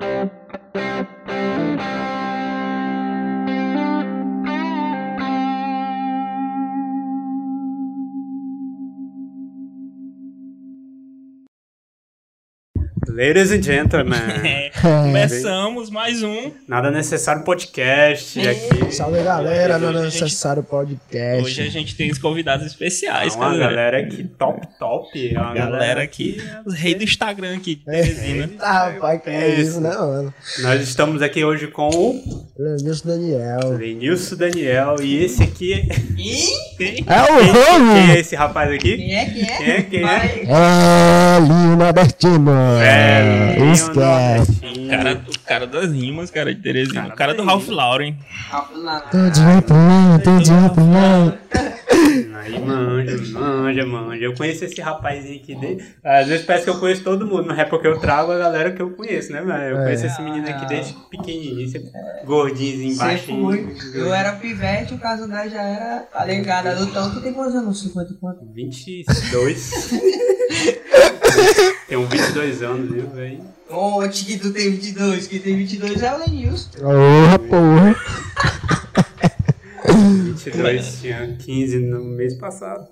Thank you. Ladies and gentlemen, É, começamos mais um. nada necessário podcast aqui. Salve galera, é Hoje a gente- necessário podcast. Hoje a gente tem os convidados especiais, Uma galera. galera aqui top, top. Uma A galera aqui, os reis do Instagram aqui, É. Eita, rapaz, que é isso, né, mano? Nós estamos aqui hoje com o Lenilson Daniel. Lenilson Daniel e esse aqui é... Tem- É o Quem, quem é esse rapaz aqui? Quem é? Quem é? Quem é? Quem é? É, Lino Albertino. É, Esquece. O cara, o cara das rimas, cara, de Teresina. Cara O cara do Ralph. Lauren. Todo dia pro lá. Aí manja, manja, manja. Eu conheço esse rapazinho aqui dele. Às vezes parece que eu conheço todo mundo, mas é porque eu trago a galera que eu conheço, né, mano? Eu É. conheço esse menino aqui desde pequenininho, sempre gordinho, embaixo. Eu era pivete, o caso da já era tá ligado. Adultão, tu tem quantos anos? 50 e quanto? 22. Tem uns 22 anos, viu, velho? Onde que tu tem 22? Quem tem 22 é o Lenilson. Porra, porra. 22, tinha 15 no mês passado.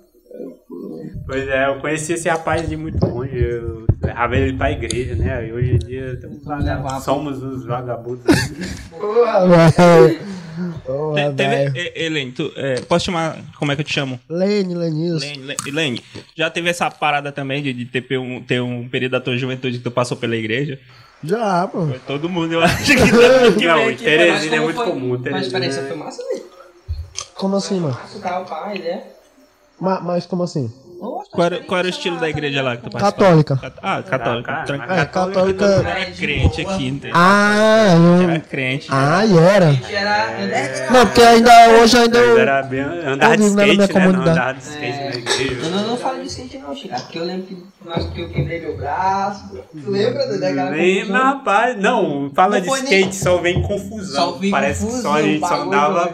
Pois é, eu conheci esse rapaz de muito longe. Eu levava ele pra igreja, né? E hoje em dia somos os vagabundos. Porra, velho. Te- Teve, velho. Helene, tu, é, posso chamar, como é que eu te chamo? Lene, Lenilson. Helene, Le- Helene, já teve essa parada também de, de ter, um, ter um período da tua juventude que tu passou pela igreja? Já, pô. Foi todo mundo, eu acho que todo mundo que Não, aqui. Teresina é como muito foi? comum. Mas peraí, é- foi massa, né? Como assim, mano? Massa, o cara, o pai, né? Ma- Mas como assim? Qual era, qual era o estilo da igreja lá que tu participava? Católica. Ah, católica. Ah, tranquilo. cara, É, católica. Era crente aqui, entendeu? Ah, Era eu... crente. Ah, e era. era. Não, porque ainda hoje ainda eu... era bem, andava de Eu vivo na skate, minha né? Não comunidade. andava de skate na igreja. Eu não, não falo de skate não, Chico. Porque eu lembro que, nós, que eu quebrei meu braço. Tu lembra daquela Nem, confusão? rapaz, não, fala Não de skate, nem- só vem confusão. Só vem Parece confusão, que só a gente só bagulho. andava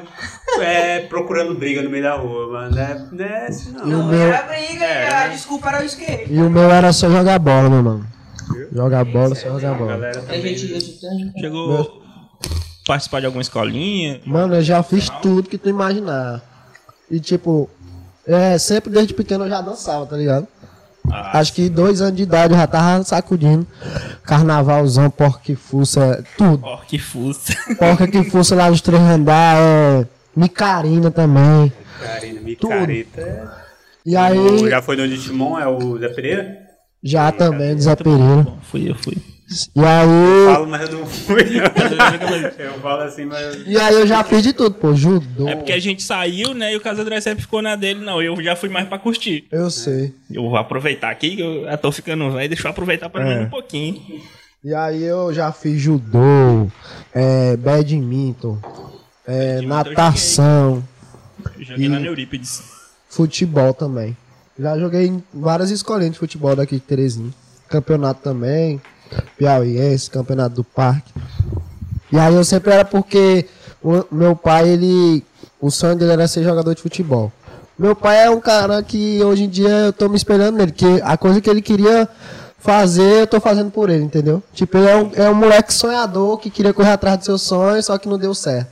é, procurando briga no meio da rua, mano. Não é, não é assim, não. E o Não meu- era briga, É, a né? desculpa era o skate. E o meu era só jogar bola, meu irmão. Jogar bola, só jogar A bola. galera A também. gente, a gente Chegou a participar de alguma escolinha. Mano, eu já fiz tudo que tu imaginar. E tipo, é, sempre desde pequeno eu já dançava, tá ligado? Ah, Acho que dois anos de idade eu já tava sacudindo. Carnavalzão, porca que fuça, tudo. ó, que fuça. Porca que fuça lá dos três andar, é. Micarina também. Carina, micareta. é- E aí, O- Já foi no de Timon, é o Zé Pereira? já também, Zé Pereira. Bom, fui, eu fui. E aí. Falo, mas eu não fui. eu falo assim, mas. E aí eu já fiz de tudo, pô. Judô. É porque a gente saiu, né? E o Casa André sempre ficou na dele. Não, eu já fui mais pra curtir. Eu sei. Eu vou aproveitar aqui, que eu já tô ficando velho. Deixa eu aproveitar pelo menos É. um pouquinho. E aí eu já fiz judô, é, badminton, é, eu natação, Eu joguei lá no Eurípides. futebol também. Já joguei em várias escolinhas de futebol daqui de Teresina. Campeonato também, Piauiense, campeonato do parque. E aí eu sempre era porque o meu pai, ele. O sonho dele era ser jogador de futebol. Meu pai é um cara que hoje em dia eu tô me espelhando nele, que a coisa que ele queria fazer, eu tô fazendo por ele, entendeu? Tipo, ele é um, é um moleque sonhador que queria correr atrás dos seus sonhos, só que não deu certo.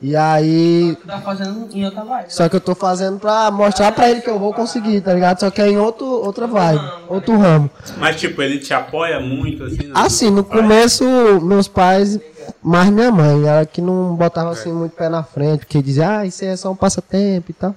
E aí, tá fazendo em outra vibe. só que eu tô fazendo pra mostrar pra ele que eu vou conseguir, tá ligado? Só que é em outro, outra vibe, outro ramo. Mas, tipo, ele te apoia muito, assim? não? Assim, no começo, meus pais, mais minha mãe, ela que não botava assim muito pé na frente, porque dizia, ah, isso é só um passatempo e tal.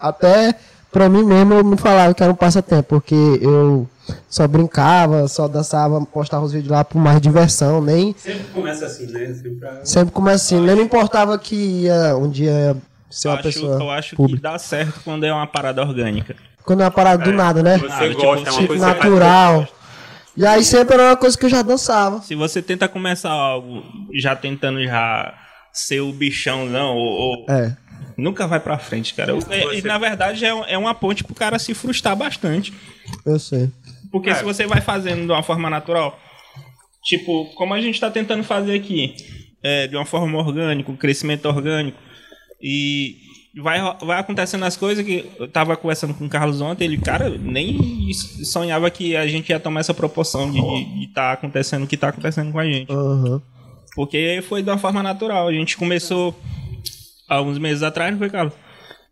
Até pra mim mesmo eu me falava que era um passatempo, porque eu só brincava, só dançava, postava os vídeos lá por mais diversão, nem Sempre começa assim, né? Sempre pra... sempre começa assim, nem me importava que ia um dia ia ser Eu uma acho, pessoa eu acho que pública. dá certo quando é uma parada orgânica. Quando é uma parada do nada, né? Você tipo, gosta, é uma tipo, coisa que Natural. E aí sempre era uma coisa que eu já dançava. Se você tenta começar algo já tentando já ser o bichão, não, ou, ou- É. nunca vai pra frente, cara. E, e, na verdade é, é uma ponte pro cara se frustrar bastante. Eu sei. Porque É. se você vai fazendo de uma forma natural, tipo, como a gente tá tentando fazer aqui, é, de uma forma orgânica, um crescimento orgânico, e vai, vai acontecendo as coisas que eu tava conversando com o Carlos ontem, ele, cara, nem sonhava que a gente ia tomar essa proporção de estar tá acontecendo o que tá acontecendo com a gente. Aham. Porque foi de uma forma natural. A gente começou há uns meses atrás, não foi, Carlos?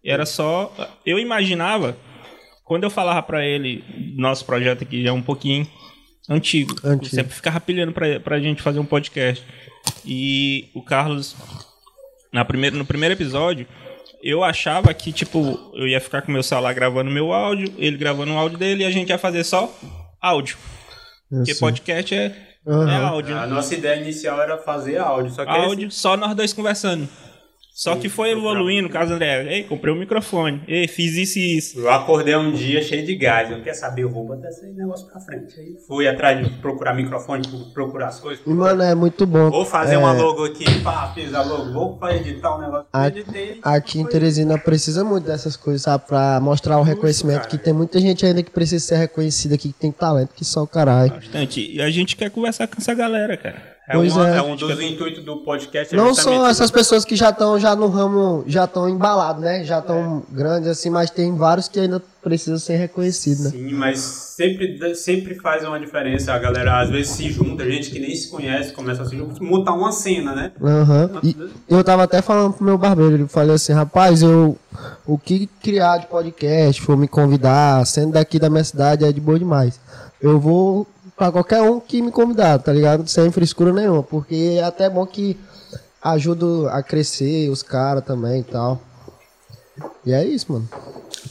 E era só. Eu imaginava, quando eu falava pra ele, nosso projeto aqui já é um pouquinho antigo. Antigo. Eu sempre ficava pilhando pra, pra gente fazer um podcast. E o Carlos, na primeira, no primeiro episódio, eu achava que, tipo, eu ia ficar com meu celular gravando meu áudio, ele gravando o áudio dele e a gente ia fazer só áudio. Porque podcast é, Aham. é áudio. A né? nossa ideia inicial era fazer áudio, só que áudio, só nós dois conversando. Só que foi evoluindo, caso André, ei, comprei um microfone, ei, fiz isso e isso. Eu acordei um dia cheio de gás. Eu quer saber, eu vou botar esse negócio pra frente. Aí fui atrás de procurar microfone, procurar as coisas. E, mano, é muito bom. Vou fazer é, uma logo aqui, pá, fiz a logo. Vou pra editar um negócio. A- editei. Aqui em Teresina precisa muito dessas coisas, sabe? Pra mostrar o reconhecimento. cara. Que tem muita gente ainda que precisa ser reconhecida aqui, que tem talento, que só o caralho. Bastante. E a gente quer conversar com essa galera, cara. É, Pois uma- é. é um dos intuitos do podcast. é Não são essas pessoas que já estão já no ramo, já estão embalados, né? Já estão grandes assim, mas tem vários que ainda precisam ser reconhecidos, né? Sim, mas sempre, sempre faz uma diferença. A galera às vezes se junta, gente que nem se conhece, começa a se juntar, montar uma cena, né? Aham. E eu tava até falando pro meu barbeiro, ele falou assim, rapaz, eu o que criar de podcast, for me convidar, sendo daqui da minha cidade é de boa demais. Eu vou pra qualquer um que me convidar, tá ligado? Sem frescura nenhuma, porque é até bom que ajuda a crescer os caras também e tal. E é isso, mano.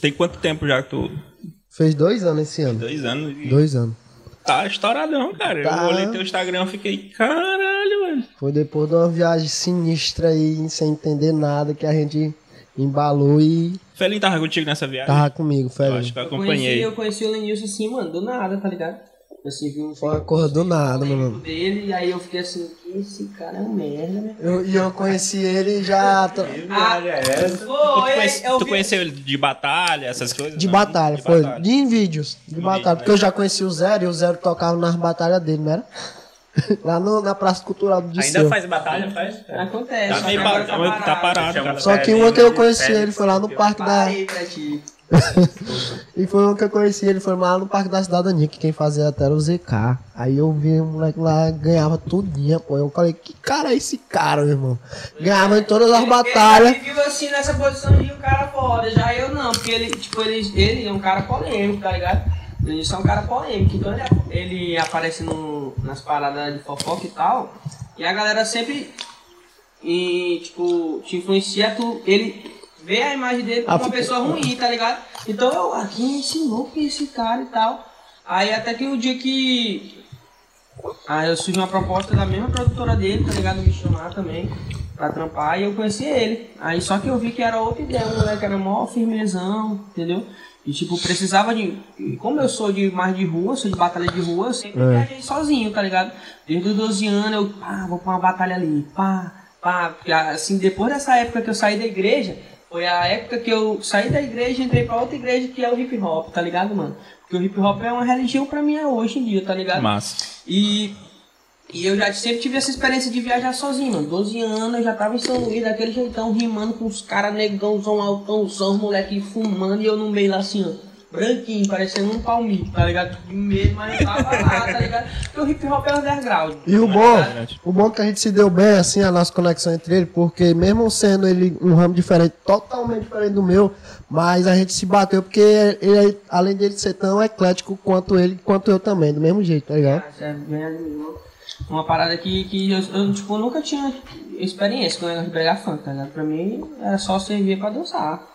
Tem quanto tempo já que tu. Fez dois anos esse ano. Dois anos. E Dois anos. Tá estouradão, cara. Tá. Eu olhei teu Instagram e fiquei, caralho, mano. Foi depois de uma viagem sinistra aí, sem entender nada, que a gente embalou e Felinho tava contigo nessa viagem? tava comigo, Eu Félix. acho que eu Eu conheci, acompanhei. eu conheci o Lenilson assim, mano, do nada, tá ligado? Assim, vi um Foi uma coisa do nada, mano. dele, e aí eu fiquei assim, esse cara é um merda, né? Eu, e eu conheci ele já t- Que viagem é essa? Tu, conhece- eu tu vi- conheceu ele de batalha, essas coisas? de não? batalha, De foi. batalha. De em vídeos, de batalha. Porque eu já conheci o Zero e o Zero tocava nas batalhas dele, não era? Lá no- na Praça Cultural do Ainda Disseu. faz batalha? Faz? Acontece. Tá meio agora tá meio- tá parado, Chama cara. Só que uma que eu conheci ele foi lá no parque da. E foi uma que eu conheci ele, foi lá no Parque da Cidadania, que quem fazia até era o ZK. Aí eu vi um moleque lá, ganhava tudinho, pô. Eu falei, que cara é esse cara, meu irmão? Ganhava em todas as batalhas. Ele vive assim nessa posição de um cara foda. Já eu não, porque ele, tipo, ele, ele é um cara polêmico, tá ligado? Ele é um cara polêmico. Então ele, ele aparece no, nas paradas de fofoca e tal. E a galera sempre, e, tipo, te influencia, tu, ele vê a imagem dele como Ah, uma pessoa ruim, tá ligado? Então eu, ah, quem é esse louco, quem é esse cara e tal. Aí até que o dia que Aí eu surgiu uma proposta da mesma produtora dele, tá ligado? Me chamar também pra trampar e eu conheci ele. Aí só que eu vi que era outra ideia, o moleque era mó firmezão, entendeu? E tipo, precisava de. Como eu sou de mais de rua, sou de batalha de rua, eu sempre viajei sozinho, tá ligado? Desde os 12 anos eu, pá, vou pra uma batalha ali, pá, pá. Porque assim, depois dessa época que eu saí da igreja, foi a época que eu saí da igreja e entrei pra outra igreja que é o hip hop, tá ligado, mano? Porque o hip hop é uma religião pra mim hoje em dia, tá ligado? Massa. E, e eu já sempre tive essa experiência de viajar sozinho, mano. 12 anos, eu já tava em São Luís, daquele jeitão, rimando com os caras negãozão, altãozão, moleque fumando, e eu no meio lá assim, ó. Branquinho, parecendo um palmito, tá ligado? De medo, mas tava lá, tá ligado? Porque o hip hop é underground. E o bom, ligado? o bom é que a gente se deu bem, assim, a nossa conexão entre ele, porque mesmo sendo ele um ramo diferente, totalmente diferente do meu, mas a gente se bateu porque ele, além dele ser tão eclético quanto ele, quanto eu também, do mesmo jeito, tá ligado? Ah, é bem. Uma parada que, que eu, eu, tipo, nunca tinha experiência com o pegar funk, tá ligado? Pra mim era só servir pra dançar.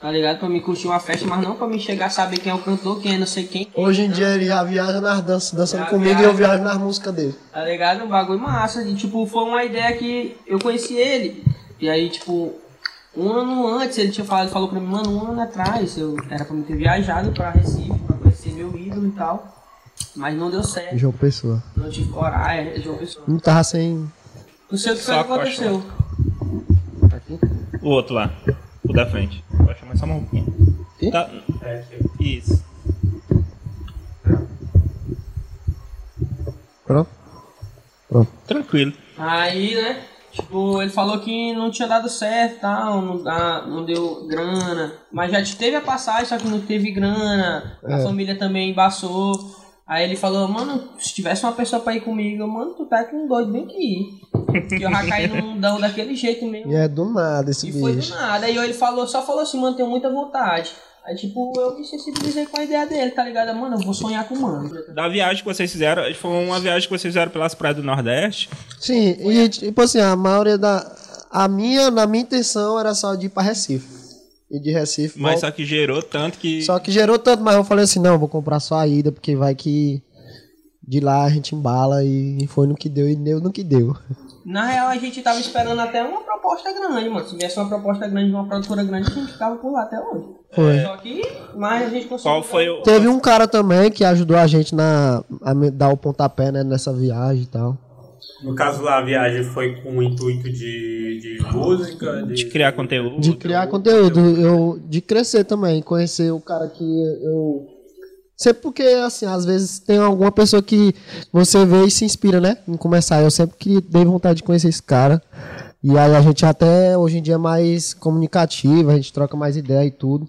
Tá ligado? Pra me curtir uma festa, mas não pra me chegar a saber quem é o cantor, quem é não sei quem. Hoje em dia ele já viaja nas danças, dançando Já comigo e viaja. eu viajo nas músicas dele. Tá ligado? Um bagulho massa. E, tipo, foi uma ideia que eu conheci ele. E aí, tipo, um ano antes ele tinha falado, falou pra mim, mano, um ano atrás, eu era pra me ter viajado pra Recife, pra conhecer meu ídolo e tal. Mas não deu certo. João Pessoa. Não tive coragem, João Pessoa. Não tava sem. Não sei o que foi que aconteceu. O outro lá. O da frente. Pode chamar só uma roupinha. Quê? Tá. É, Isso. Pronto? Pronto. Tranquilo. Aí, né? Tipo, ele falou que não tinha dado certo tal, não, dá, não deu grana. Mas já teve a passagem, só que não teve grana. A É. família também embaçou. Aí ele falou, mano, se tivesse uma pessoa pra ir comigo, eu, mano, tu tá com doido, bem que ir. Que eu já caí num mundão daquele jeito mesmo. E é do nada esse E foi do bicho. nada. Aí ele falou, só falou assim, mano, tenho muita vontade. Aí tipo, eu me sensibilizei com a ideia dele, tá ligado? Mano, eu vou sonhar com o mano. Da viagem que vocês fizeram, foi uma viagem que vocês fizeram pelas praias do Nordeste. Sim, e tipo assim, a maioria da. A minha, na minha intenção era só de ir pra Recife. E de Recife. Mas volta- só que gerou tanto que. Só que gerou tanto, mas eu falei assim, não, vou comprar só a ida, porque vai que de lá a gente embala e foi no que deu e deu no que deu. Na real, a gente tava esperando até uma proposta grande, mano. Se viesse uma proposta grande de uma produtora grande, a gente ficava por lá até hoje. Foi. Só que, mas a gente conseguiu. Qual foi o. Teve um cara também que ajudou a gente na, a dar o pontapé né, nessa viagem e tal. No caso lá, a viagem foi com o intuito de, de música, de, De criar conteúdo. De criar conteúdo, eu, de crescer também, conhecer o cara que eu. Sempre porque, assim, às vezes tem alguma pessoa que você vê e se inspira, né? Em começar. Eu sempre que dei vontade de conhecer esse cara. E aí a gente até hoje em dia é mais comunicativo, a gente troca mais ideia e tudo.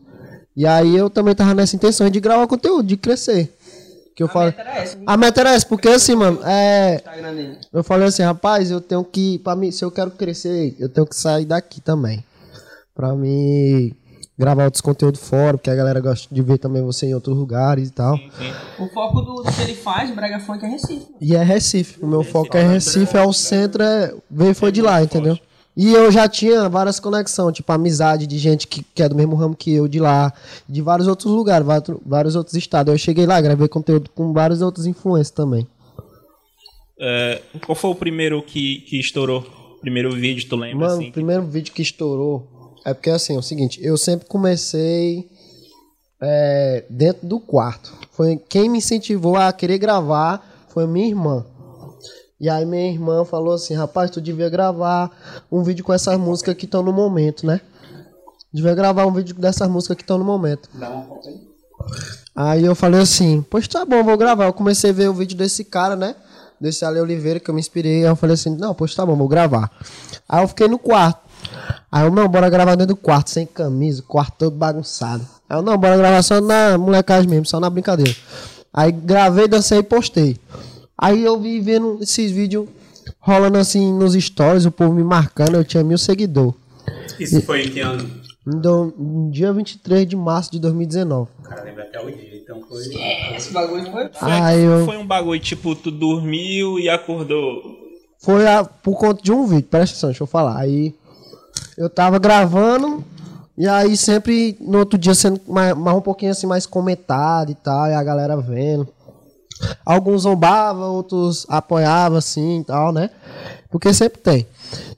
E aí eu também tava nessa intenção de gravar conteúdo, de crescer. Que eu A falo. meta era essa, A meta era essa, porque assim, mano, é. Dele. Eu falei assim, rapaz, eu tenho que, para mim, se eu quero crescer, eu tenho que sair daqui também. Pra mim gravar outros conteúdos fora, porque a galera gosta de ver também você em outros lugares e tal. O foco do, do que ele faz, Brega Funk, é Recife. mano. E é Recife, o meu foco é Recife, é o centro, é, veio foi de lá, entendeu? E eu já tinha várias conexões, tipo amizade de gente que, que é do mesmo ramo que eu de lá, de vários outros lugares, vários, vários outros estados. Eu cheguei lá, gravei conteúdo com vários outros influencers também. É, qual foi o primeiro que, que estourou? Primeiro vídeo, tu lembra Mano, assim? o primeiro vídeo que estourou é porque assim, é o seguinte, eu sempre comecei é, dentro do quarto. Foi quem me incentivou a querer gravar foi minha irmã. E aí minha irmã falou assim, rapaz, tu devia gravar um vídeo com essas músicas que estão no momento, né? Devia gravar um vídeo dessas músicas que estão no momento. Aí eu falei assim, pois tá bom, vou gravar. Eu comecei a ver o vídeo desse cara, né? Desse Ale Oliveira, que eu me inspirei. Aí eu falei assim, não, pois tá bom, vou gravar. Aí eu fiquei no quarto. Aí eu, não, bora gravar dentro do quarto, sem camisa, o quarto todo bagunçado. Aí eu, não, bora gravar só na molecagem mesmo, só na brincadeira. Aí gravei, dancei e postei. Aí eu vi vendo esses vídeos rolando assim nos stories, o povo me marcando, eu tinha mil seguidores. Isso foi em que ano? No no dia 23 de março de 2019. O cara lembra até o dia, então foi. Esse bagulho foi. Foi, Aí eu- foi um bagulho tipo, tu dormiu e acordou. Foi a- por conta de um vídeo, presta atenção, deixa eu falar. Aí eu tava gravando e aí sempre no outro dia sendo mais, mais um pouquinho assim mais comentado e tal, e a galera vendo. Alguns zombavam, outros apoiavam assim e tal, né? Porque sempre tem.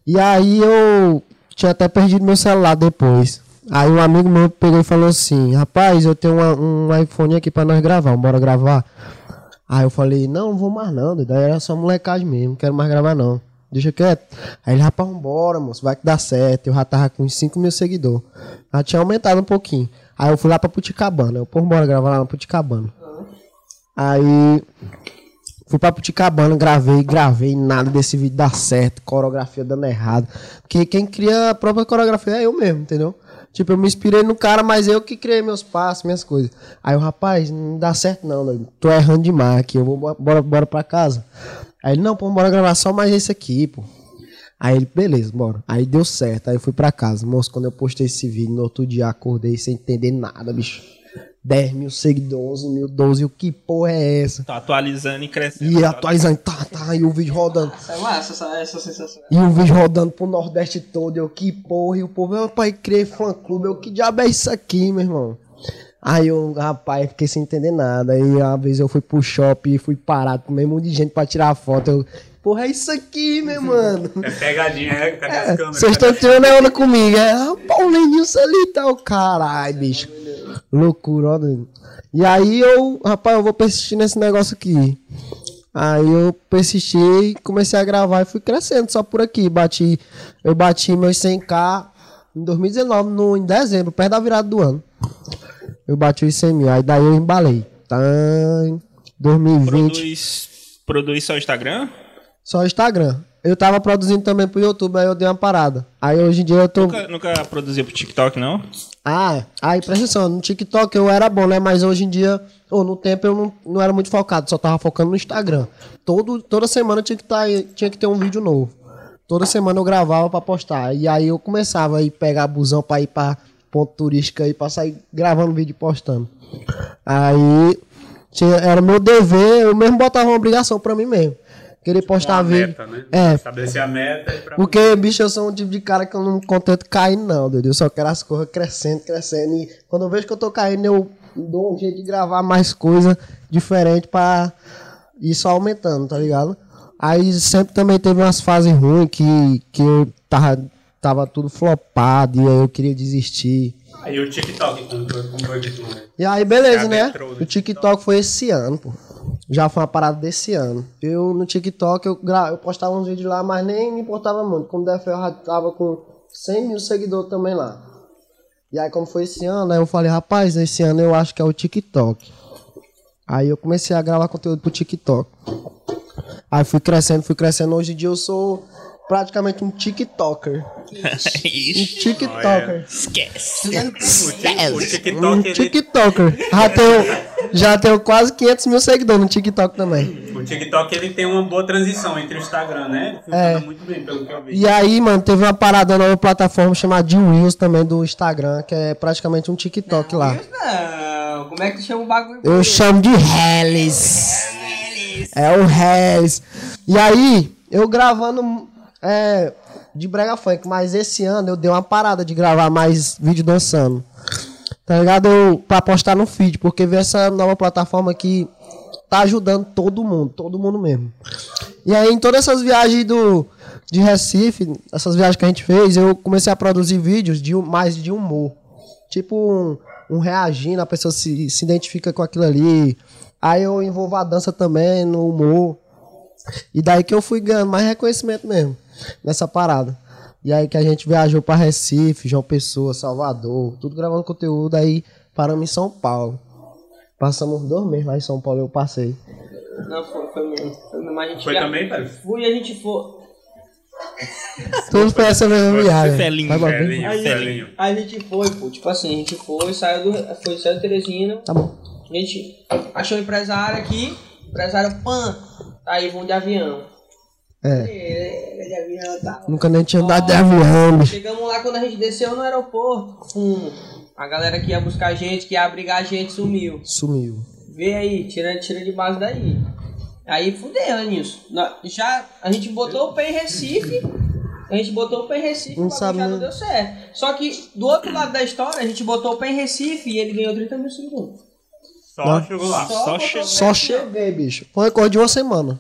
E aí eu tinha até perdido meu celular depois. Aí um amigo meu pegou e falou assim: Rapaz, eu tenho uma- um iPhone aqui pra nós gravar, bora gravar. Aí eu falei: Não, não vou mais não. Daí era só molecagem mesmo, não quero mais gravar não. Deixa quieto. Aí ele, rapaz, vambora, moço, vai que dá certo. Eu já tava com uns 5 mil seguidores. Já tinha aumentado um pouquinho. Aí eu fui lá pra Puticabana. Eu, pô, bora gravar lá na Puticabana. Aí fui pra Puticabana, gravei, gravei, nada desse vídeo dá certo, coreografia dando errado. Porque quem cria a própria coreografia é eu mesmo, entendeu? Tipo, eu me inspirei no cara, mas eu que criei meus passos, minhas coisas. Aí o rapaz, não dá certo não, doido. tô errando demais aqui, eu vou bo- bora, bora pra casa. Aí ele, não, pô, bora gravar só mais esse aqui, pô. Aí ele, beleza, bora. Aí deu certo, aí eu fui pra casa. Moço, quando eu postei esse vídeo, no outro dia acordei sem entender nada, bicho. 10 mil seguidores, 11 mil, 12, o que porra é essa? Tá atualizando e crescendo. E atualizando, tá, tá, e o vídeo rodando. Essa é massa, essa, essa sensação. E o vídeo rodando pro Nordeste todo, eu, que porra, e o povo, meu pai, criei fã clube, eu, que diabo é isso aqui, meu irmão? Aí eu, rapaz, fiquei sem entender nada. Aí uma vez eu fui pro shopping e fui parado com meio monte de gente pra tirar foto. Eu, porra, é isso aqui, meu mano. É pegadinha, é? Cadê as câmeras? Vocês estão tirando a onda comigo. É, rapaz, o Lenilson ali tá o caralho, bicho. Loucura, ó. E aí eu, rapaz, eu vou persistir nesse negócio aqui. Aí eu persisti e comecei a gravar e fui crescendo só por aqui. Bati, eu bati meus 100k em 2019, no, em dezembro, perto da virada do ano. Eu bati os 100 mil, aí daí eu embalei. Tá, 2020, Produz, produz só Instagram? só Instagram. Eu tava produzindo também pro YouTube, aí eu dei uma parada. Aí hoje em dia eu tô. Nunca, nunca produziu pro TikTok, não? Ah, aí presta atenção, no TikTok eu era bom, né? Mas hoje em dia, ou no tempo eu não, não era muito focado, só tava focando no Instagram. Todo, toda semana tinha que, tá, tinha que ter um vídeo novo. Toda semana eu gravava pra postar. E aí eu começava a ir pegar busão pra ir pra ponto turístico aí, pra sair gravando vídeo e postando. Aí era meu dever, eu mesmo botava uma obrigação pra mim mesmo. Querer postar Uma vídeo. meta, né? É, Estabelecer a meta e pra porque, bicho, eu sou um tipo de cara que eu não me contento caindo, não, doido. Eu só quero as coisas crescendo, crescendo. E quando eu vejo que eu tô caindo, eu dou um jeito de gravar mais coisa diferente pra ir só aumentando, tá ligado? Aí sempre também teve umas fases ruins que, que eu tava, tava tudo flopado e aí eu queria desistir. Aí o TikTok, como foi, como foi que tu... E aí, beleza, né? O TikTok foi esse ano, pô. Já foi uma parada desse ano. Eu no TikTok, eu, gra... eu postava uns vídeos lá, mas nem me importava muito. Como o DFL já tava com 100 mil seguidores também lá. E aí, como foi esse ano, aí eu falei, rapaz, esse ano eu acho que é o TikTok. Aí eu comecei a gravar conteúdo pro TikTok. Aí fui crescendo, fui crescendo. Hoje em dia eu sou praticamente um TikToker. Um TikToker. Esquece. O, ti- o Um TikToker. Já tenho, já tenho quase 500 mil seguidores no TikTok também. o TikTok ele tem uma boa transição entre o Instagram, né? Funciona É. muito bem, pelo que eu vi. E aí, mano, teve uma parada nova plataforma chamada de Reels também do Instagram, que é praticamente um TikTok lá. Não, como é que tu chama o bagulho? Eu chamo de Hellis. É o Hellis. E aí, eu gravando é, de brega funk, mas esse ano eu dei uma parada de gravar mais vídeo dançando. Tá ligado? Eu, pra postar no feed, porque veio essa nova plataforma que tá ajudando todo mundo, todo mundo mesmo. E aí, em todas essas viagens do, de Recife, essas viagens que a gente fez, eu comecei a produzir vídeos de, mais de humor. Tipo um, um reagindo, a pessoa se, se identifica com aquilo ali. Aí eu envolvo a dança também no humor. E daí que eu fui ganhando mais reconhecimento mesmo nessa parada. E aí que a gente viajou pra Recife, João Pessoa, Salvador, tudo gravando conteúdo, aí paramos em São Paulo. Passamos dois meses lá em São Paulo, eu passei. Não, foi, foi mesmo. Foi mesmo. A gente Foi já- também, velho? Fui e a gente foi. Tudo foi essa mesma viagem. Felinho, Felinho, A felinho. gente, a gente foi, pô. Tipo assim, a gente foi, saiu do. Foi, saiu de Teresina. Tá bom. A gente achou um empresário aqui. Empresário Pan. Aí vão de avião. É. É, de avião tá. Nunca nem tinha andado de avião, bicho. Chegamos lá quando a gente desceu no aeroporto. Hum, a galera que ia buscar a gente, que ia abrigar a gente, sumiu. Sumiu. Vê aí, tira, tira de base daí. Aí fudeu né, nisso. Já a gente botou o pé em Recife. A gente botou o pé em Recife Não sabe, já né? não deu certo. Só que do outro lado da história, a gente botou o pé em Recife e ele ganhou 30 mil segundos. Só Não. chegou lá. Só Só assim, ó. cheguei, bicho. Foi recorde de uma semana.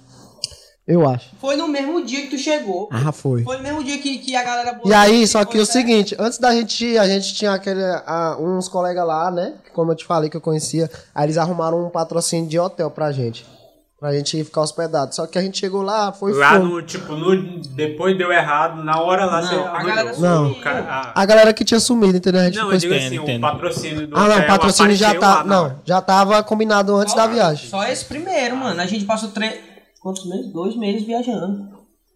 Eu acho. Foi no mesmo dia que tu chegou. Ah, foi. Foi no mesmo dia que, que a galera botou. E aí, só que o certo. seguinte, antes da gente ir, a gente tinha aquele, ah, uns colegas lá, né? que Como eu te falei que eu conhecia. Aí eles arrumaram um patrocínio de hotel pra gente. Pra gente ficar hospedado. Só que a gente chegou lá, foi Lá fogo. no, tipo, no, depois deu errado, na hora lá Não, você a galera. Não. Cara- a- A galera que tinha sumido, entendeu? A gente Não, ficou eu digo assim, entendo. o patrocínio do Ah, não, o hotel patrocínio já tá. lá Não, já tava combinado antes da viagem. Só esse primeiro, mano. A gente passou três. Quantos meses? Dois meses viajando.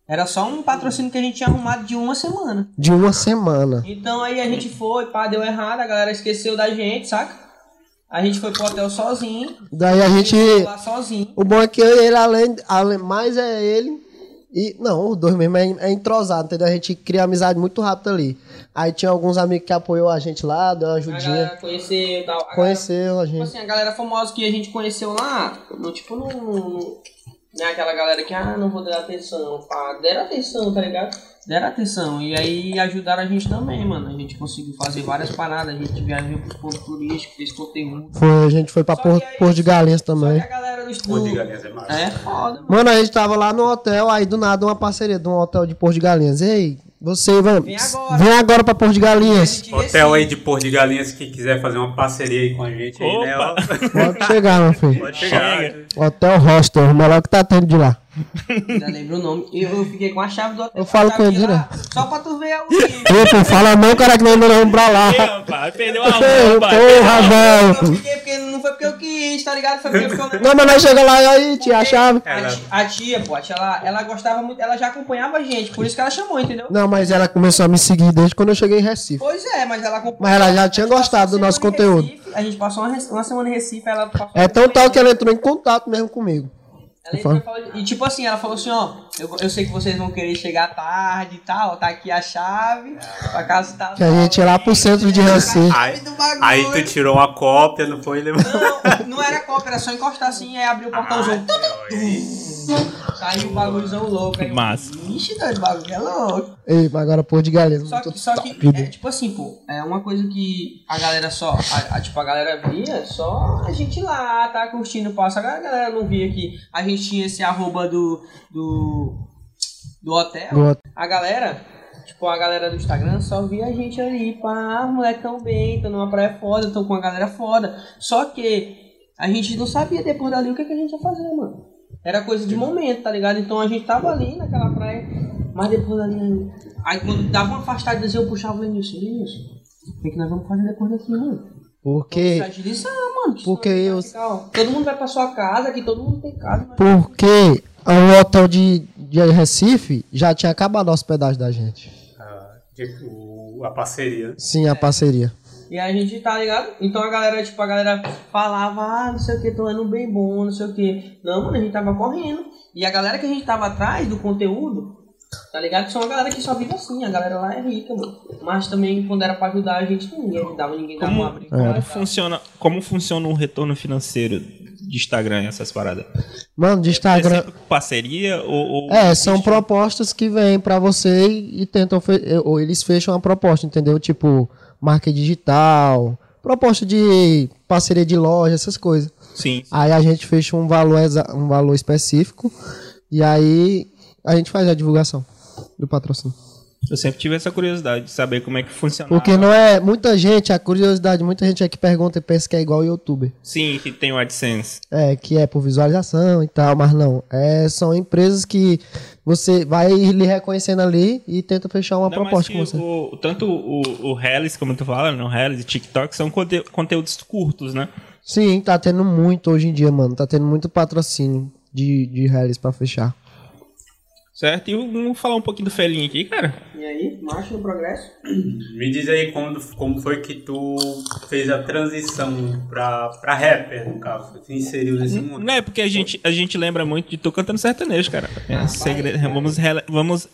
Era só um patrocínio que a gente tinha arrumado de uma semana. De uma semana. Então aí a gente foi, pá, deu errado, a galera esqueceu da gente, saca? A gente foi pro hotel sozinho. Daí a gente. lá sozinho. O bom é que ele, além, além mais é ele. E, não, os dois mesmo é, é entrosado, entendeu? A gente cria amizade muito rápido ali. Aí tinha alguns amigos que apoiou a gente lá, deu uma A ajudinha. galera conheceu e tal. A galera- Conheceu a Tipo gente. assim, a galera famosa que a gente conheceu lá, no, tipo, no, no- Não é aquela galera que, ah, não vou dar atenção, pá. Deram atenção, tá ligado? Deram atenção. E aí ajudaram a gente também, mano. A gente conseguiu fazer várias paradas, a gente viajou pros pontos turísticos, fez conteúdo. Foi, a gente foi pra Só Porto, Porto de Galinhas Só também. que a galera do Pô, de galinhas é massa. É foda, mano. Mano, a gente tava lá no hotel, aí do nada uma parceria de um hotel de Porto de Galinhas. Ei, você, vai. Vem agora. Vem agora pra Porto de Galinhas. Hotel aí de Porto de Galinhas que quiser fazer uma parceria aí com a gente aí, né? ó. Pode chegar, meu filho. Pode chegar. Chega. Hotel Hostel, o melhor que tá tendo de lá. Ainda lembro o nome. Eu, eu fiquei com a chave do hotel. Eu falo com ele direto. Só pra tu ver o Ô, pô, fala não, cara, que nós não vamos pra lá. Ih, rapaz, perdeu a Ô, roupa. Porra, Eu velho. Foi porque eu quis, tá ligado? Foi porque eu Não, mas nós chegamos lá e aí, tia, a chave. A, ti- a tia, pô, a tia, ela, ela gostava muito, ela já acompanhava a gente, por isso que ela chamou, entendeu? Não, mas ela começou a me seguir desde quando eu cheguei em Recife. Pois é, mas ela acompanhava. Mas ela já tinha gostado do nosso conteúdo. Recife, a gente passou uma, uma semana em Recife, ela passou É tão tal que ela entrou em contato mesmo comigo. Ela entrou e, falou- e tipo assim, ela falou assim, ó, eu, eu sei que vocês vão querer chegar tarde e tal, tá aqui a chave, pra casa tá. Que a gente ia lá pro centro de Recife. Aí, aí tu tirou uma cópia, não foi? Não, não era cópia, era só encostar assim, aí abrir o portãozão. Saiu o bagulhozão louco. Aí, Massa. Ixi, doido, o bagulho é louco. Ei, mas agora pôr de galinha. Só que, só que é, tipo assim, pô, é uma coisa que a galera só, a, a- tipo, a galera via só a gente lá, tá curtindo o passo. A galera não via que a gente tinha esse arroba do, do, do hotel. Do. A galera, tipo, a galera do Instagram só via a gente ali, pá, ah, moleque tão bem, tão numa praia foda, tão com a galera foda. Só que a gente não sabia depois dali o que, que a gente ia fazer, mano. Era coisa de momento, tá ligado? Então a gente tava ali naquela praia, mas depois ali. Aí quando dava uma afastada, eu puxava o Lenilson, Lenilson, o que, que nós vamos fazer depois daqui, mano? Porque, mano. que Porque senão eu- Todo mundo vai pra sua casa, aqui todo mundo tem casa. Mas... porque o hotel de, de Recife já tinha acabado a hospedagem da gente. Ah, tipo, a parceria. Sim, a parceria. E a gente tá ligado? Então a galera, tipo, a galera falava, ah, não sei o que, tô indo bem bom, não sei o que. Não, mano, a gente tava correndo. E a galera que a gente tava atrás do conteúdo, tá ligado? Que são a galera que só vive assim, a galera lá é rica, mano. Mas também, quando era pra ajudar a gente, ninguém ajudava, ninguém dava Como, uma briga. como funciona, como funciona um retorno financeiro de Instagram, essas paradas? Mano, de É Instagram. sempre parceria ou... ou É, são propostas que vêm pra você e, e tentam. fe- Ou eles fecham a proposta, entendeu? Tipo, marketing digital, proposta de parceria de loja, essas coisas. Sim. Aí a gente fecha um valor, um valor específico e aí a gente faz a divulgação do patrocínio. Eu sempre tive essa curiosidade de saber como é que funciona. Porque não é. Muita gente, a curiosidade, muita gente aqui pergunta e pensa que é igual o youtuber. Sim, que tem o AdSense. É, que é por visualização e tal, mas não. É, são empresas que você vai lhe reconhecendo ali e tenta fechar uma Não, proposta que com você. o- tanto o, o Reels, como tu fala, não, Reels e TikTok são conte- conteúdos curtos, né? Sim, tá tendo muito hoje em dia, mano. Tá tendo muito patrocínio de, de reais pra fechar. Certo? E vamos falar um pouquinho do Felinho aqui, cara. E aí, marcha no progresso? Me diz aí como, como foi que tu fez a transição pra, pra rapper, no caso. Se inseriu nesse mundo. Não é porque a gente, a gente lembra muito de tu cantando sertanejo, cara. É, segredo, vamos, rela- vamos.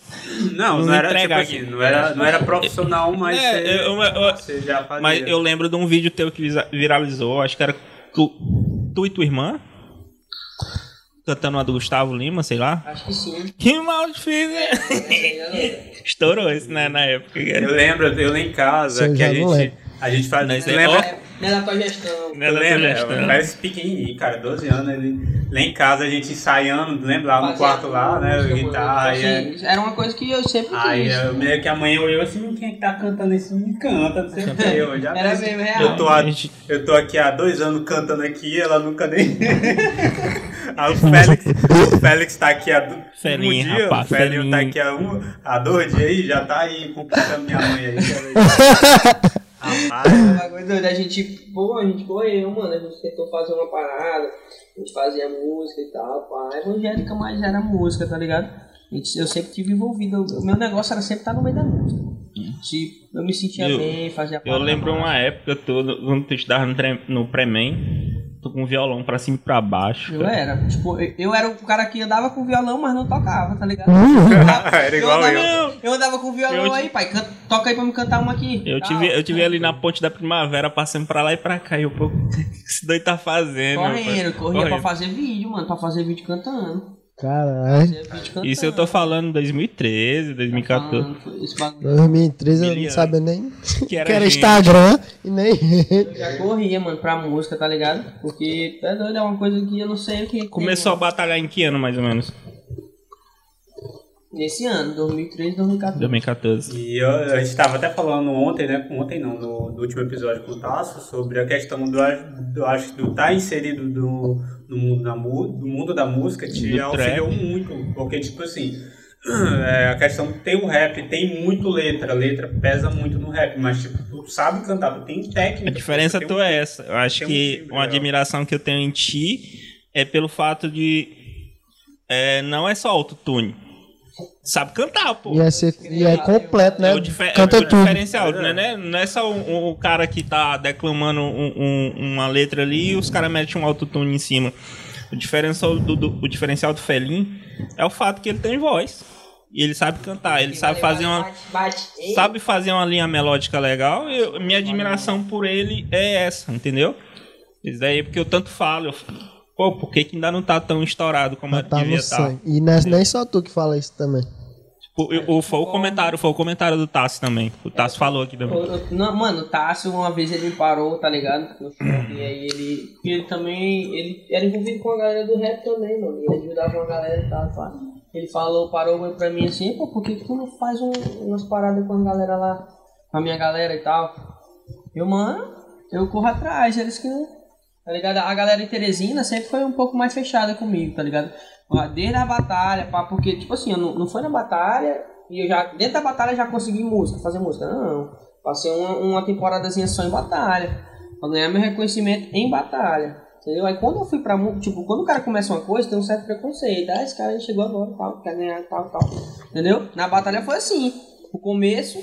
Não, Vamos não era, tipo assim, aqui. não era, não era profissional, mas É, você, eu- eu- você já fazia. Mas eu lembro de um vídeo teu que viralizou, acho que era tu, tu e tua irmã. Cantando a do Gustavo Lima, sei lá. Acho que sim. Que mal difícil, né? Estourou isso, né, na época. Eu lembro, eu lá em casa, Você que a gente, lembra. a gente faz... Nós Você é- lembra? É da tua gestão. Eu da tua lembro, gestão. é, parece pequenininho, cara, 12 anos. Ele, lá em casa a gente ensaiando, lembra? Lá no Fazia quarto lá, né? Guitarra. assim, Aí, é- Era uma coisa que eu sempre aí quis. eu meio que a mãe olhou assim, quem é que tá cantando esse menino? Canta, não sei o que. Eu já Era mesmo, real. Eu tô, a- Gente. eu tô aqui há dois anos cantando aqui, ela nunca nem. Aí o Félix, o Félix tá aqui há do- Felinho, um dia, rapaz, o Felinho tá aqui há, um, há dois dias aí, já tá aí conquistando minha mãe aí. Rapaz, doido. A gente, pô, a gente correu, mano. A gente tentou fazer uma parada. A gente fazia música e tal, pá. Evangélica, mas era música, tá ligado? A Eu sempre tive envolvido. O meu negócio era sempre estar no meio da música. Se eu me sentia Eu- bem, fazia Eu lembro uma época toda, quando tu estudava no, no pré-main, tu com um violão pra cima e pra baixo. Eu cara. era, tipo, eu- eu era o cara que andava com violão, mas não tocava, tá ligado? Era igual eu. eu. Andava, eu andava com violão Eu aí, pai, canta- toca aí pra me cantar uma aqui. Eu Tal. tive, eu tive ali na ponte da primavera, passando pra lá e pra cá. E eu, pô, o que esse doido tá fazendo? Correndo, corria pra Correndo. fazer vídeo, mano, pra fazer vídeo cantando. Caralho. Isso eu tô falando em 2013, 2014. Falando, esse bagulho. 2013 eu não sabia nem Que que era era gente. Instagram e nem. Eu já corria, mano, pra música, tá ligado? Porque é doido, é uma coisa que eu não sei o que. que Começou a tem, batalhar em que ano, mais ou menos? Nesse ano, 2013, 2014. 2014. E eu, a gente estava até falando ontem, né? Ontem não, no, no último episódio com o Tasso, sobre a questão do, do acho do estar tá inserido do, no mundo da, do mundo da música te Do auxiliou muito. Porque, tipo assim, é, a questão tem o rap, tem muito letra, a letra pesa muito no rap, mas tipo, tu sabe cantar, tu tem técnica. A diferença tua um- é essa. Eu acho um que timbre, uma ó. admiração que eu tenho em ti é pelo fato de. é, não é só autotune. Sabe cantar, pô. E é, ser, e é completo, né? É o, Canta é o tudo. diferencial, né? né? Não é só o, o cara que tá declamando um- um- uma letra ali e os caras metem um autotune em cima. O diferencial do, do- o diferencial do Felim é o fato que ele tem voz. E ele sabe cantar, ele sabe fazer uma, sabe fazer uma linha melódica legal. E eu- minha admiração por ele é essa, entendeu? Isso daí é porque eu tanto falo. Eu, pô, por que, que ainda não tá tão estourado como Já tá devia estar? E não é nem só tu que fala isso também. O, o- foi o comentário, foi o comentário do Tassi também. O Tassi falou aqui também. Eu- eu- não, mano, o Tássio uma vez ele me parou, tá ligado? No e aí ele. porque Ele também. Ele era envolvido com a galera do rap também, mano. Ele ajudava uma galera e tal. tá? Ele falou, parou pra mim assim, pô, por que, que tu não faz um- umas paradas com a galera lá? Com a minha galera e tal. Eu, mano, eu corro atrás, eles que não. Tá ligado? A galera em Teresina sempre foi um pouco mais fechada comigo, tá ligado? Desde a batalha, pá, porque, tipo assim, eu não, não foi na batalha e eu já, dentro da batalha, já consegui música, fazer música. Não, passei uma, uma temporadazinha só em batalha, pra ganhar meu reconhecimento em batalha. Entendeu? Aí quando eu fui pra. Tipo, quando o cara começa uma coisa, tem um certo preconceito. Ah, esse cara chegou agora, tal, quer ganhar, tal, tal. Entendeu? Na batalha foi assim. O começo,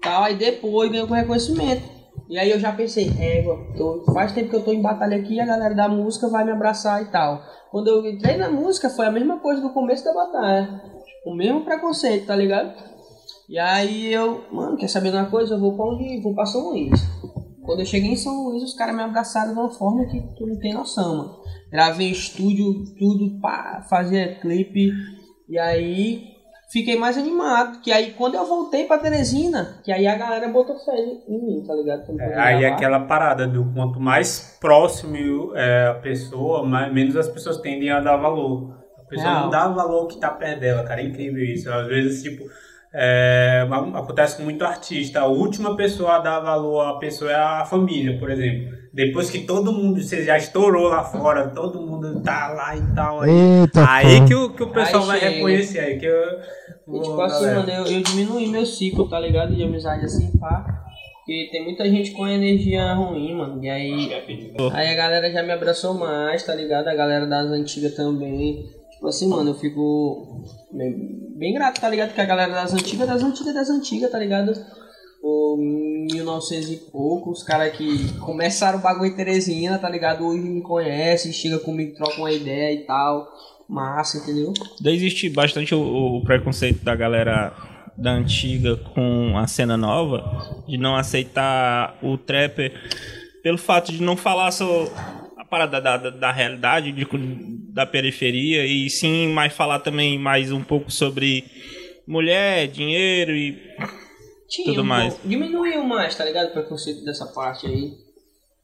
tal, aí depois ganhou com reconhecimento. E aí eu já pensei, é, tô, faz tempo que eu tô em batalha aqui, a galera da música vai me abraçar e tal. Quando eu entrei na música, foi a mesma coisa do começo da batalha. O mesmo preconceito, tá ligado? E aí eu, mano, quer saber de uma coisa? Eu vou pra onde? Vou pra São Luís. Quando eu cheguei em São Luís, os caras me abraçaram de uma forma que tu não tem noção, mano. Gravei estúdio, tudo, pá, fazia clipe. E aí fiquei mais animado. Que aí quando eu voltei pra Teresina, que aí a galera botou fé em mim, tá ligado? É, aí aquela parada do quanto mais próximo é, a pessoa, mais, menos as pessoas tendem a dar valor. A pessoa Real. não dá valor ao que tá perto dela, cara. É incrível isso. Às vezes, tipo, é, acontece com muito artista. A última pessoa a dar valor à pessoa é a família, por exemplo. Depois que todo mundo, você já estourou lá fora, todo mundo tá lá e tal. Aí, Eita, aí que o, que o pessoal Aí vai chega. reconhecer. Aí que eu, E, tipo Ô, assim, galera. mano, eu, eu diminui meu ciclo, tá ligado? De amizade assim, pá. Porque tem muita gente com energia ruim, mano. E aí. Aí a galera já me abraçou mais, tá ligado? A galera das antigas também. Tipo assim, mano, eu fico bem, bem grato, tá ligado? Que a galera das antigas, das antigas, das antigas, tá ligado? O 1900 e pouco, os caras que começaram o bagulho em Teresina, tá ligado? Hoje me conhecem, chega comigo, troca uma ideia e tal. Massa, entendeu? Daí existe bastante o, o preconceito da galera da antiga com a cena nova, de não aceitar o trapper pelo fato de não falar a parada da, da, da realidade, de, da periferia, e sim mais falar também mais um pouco sobre mulher, dinheiro e Tinha Tudo um mais. pouco. Diminuiu mais, tá ligado? O preconceito dessa parte aí.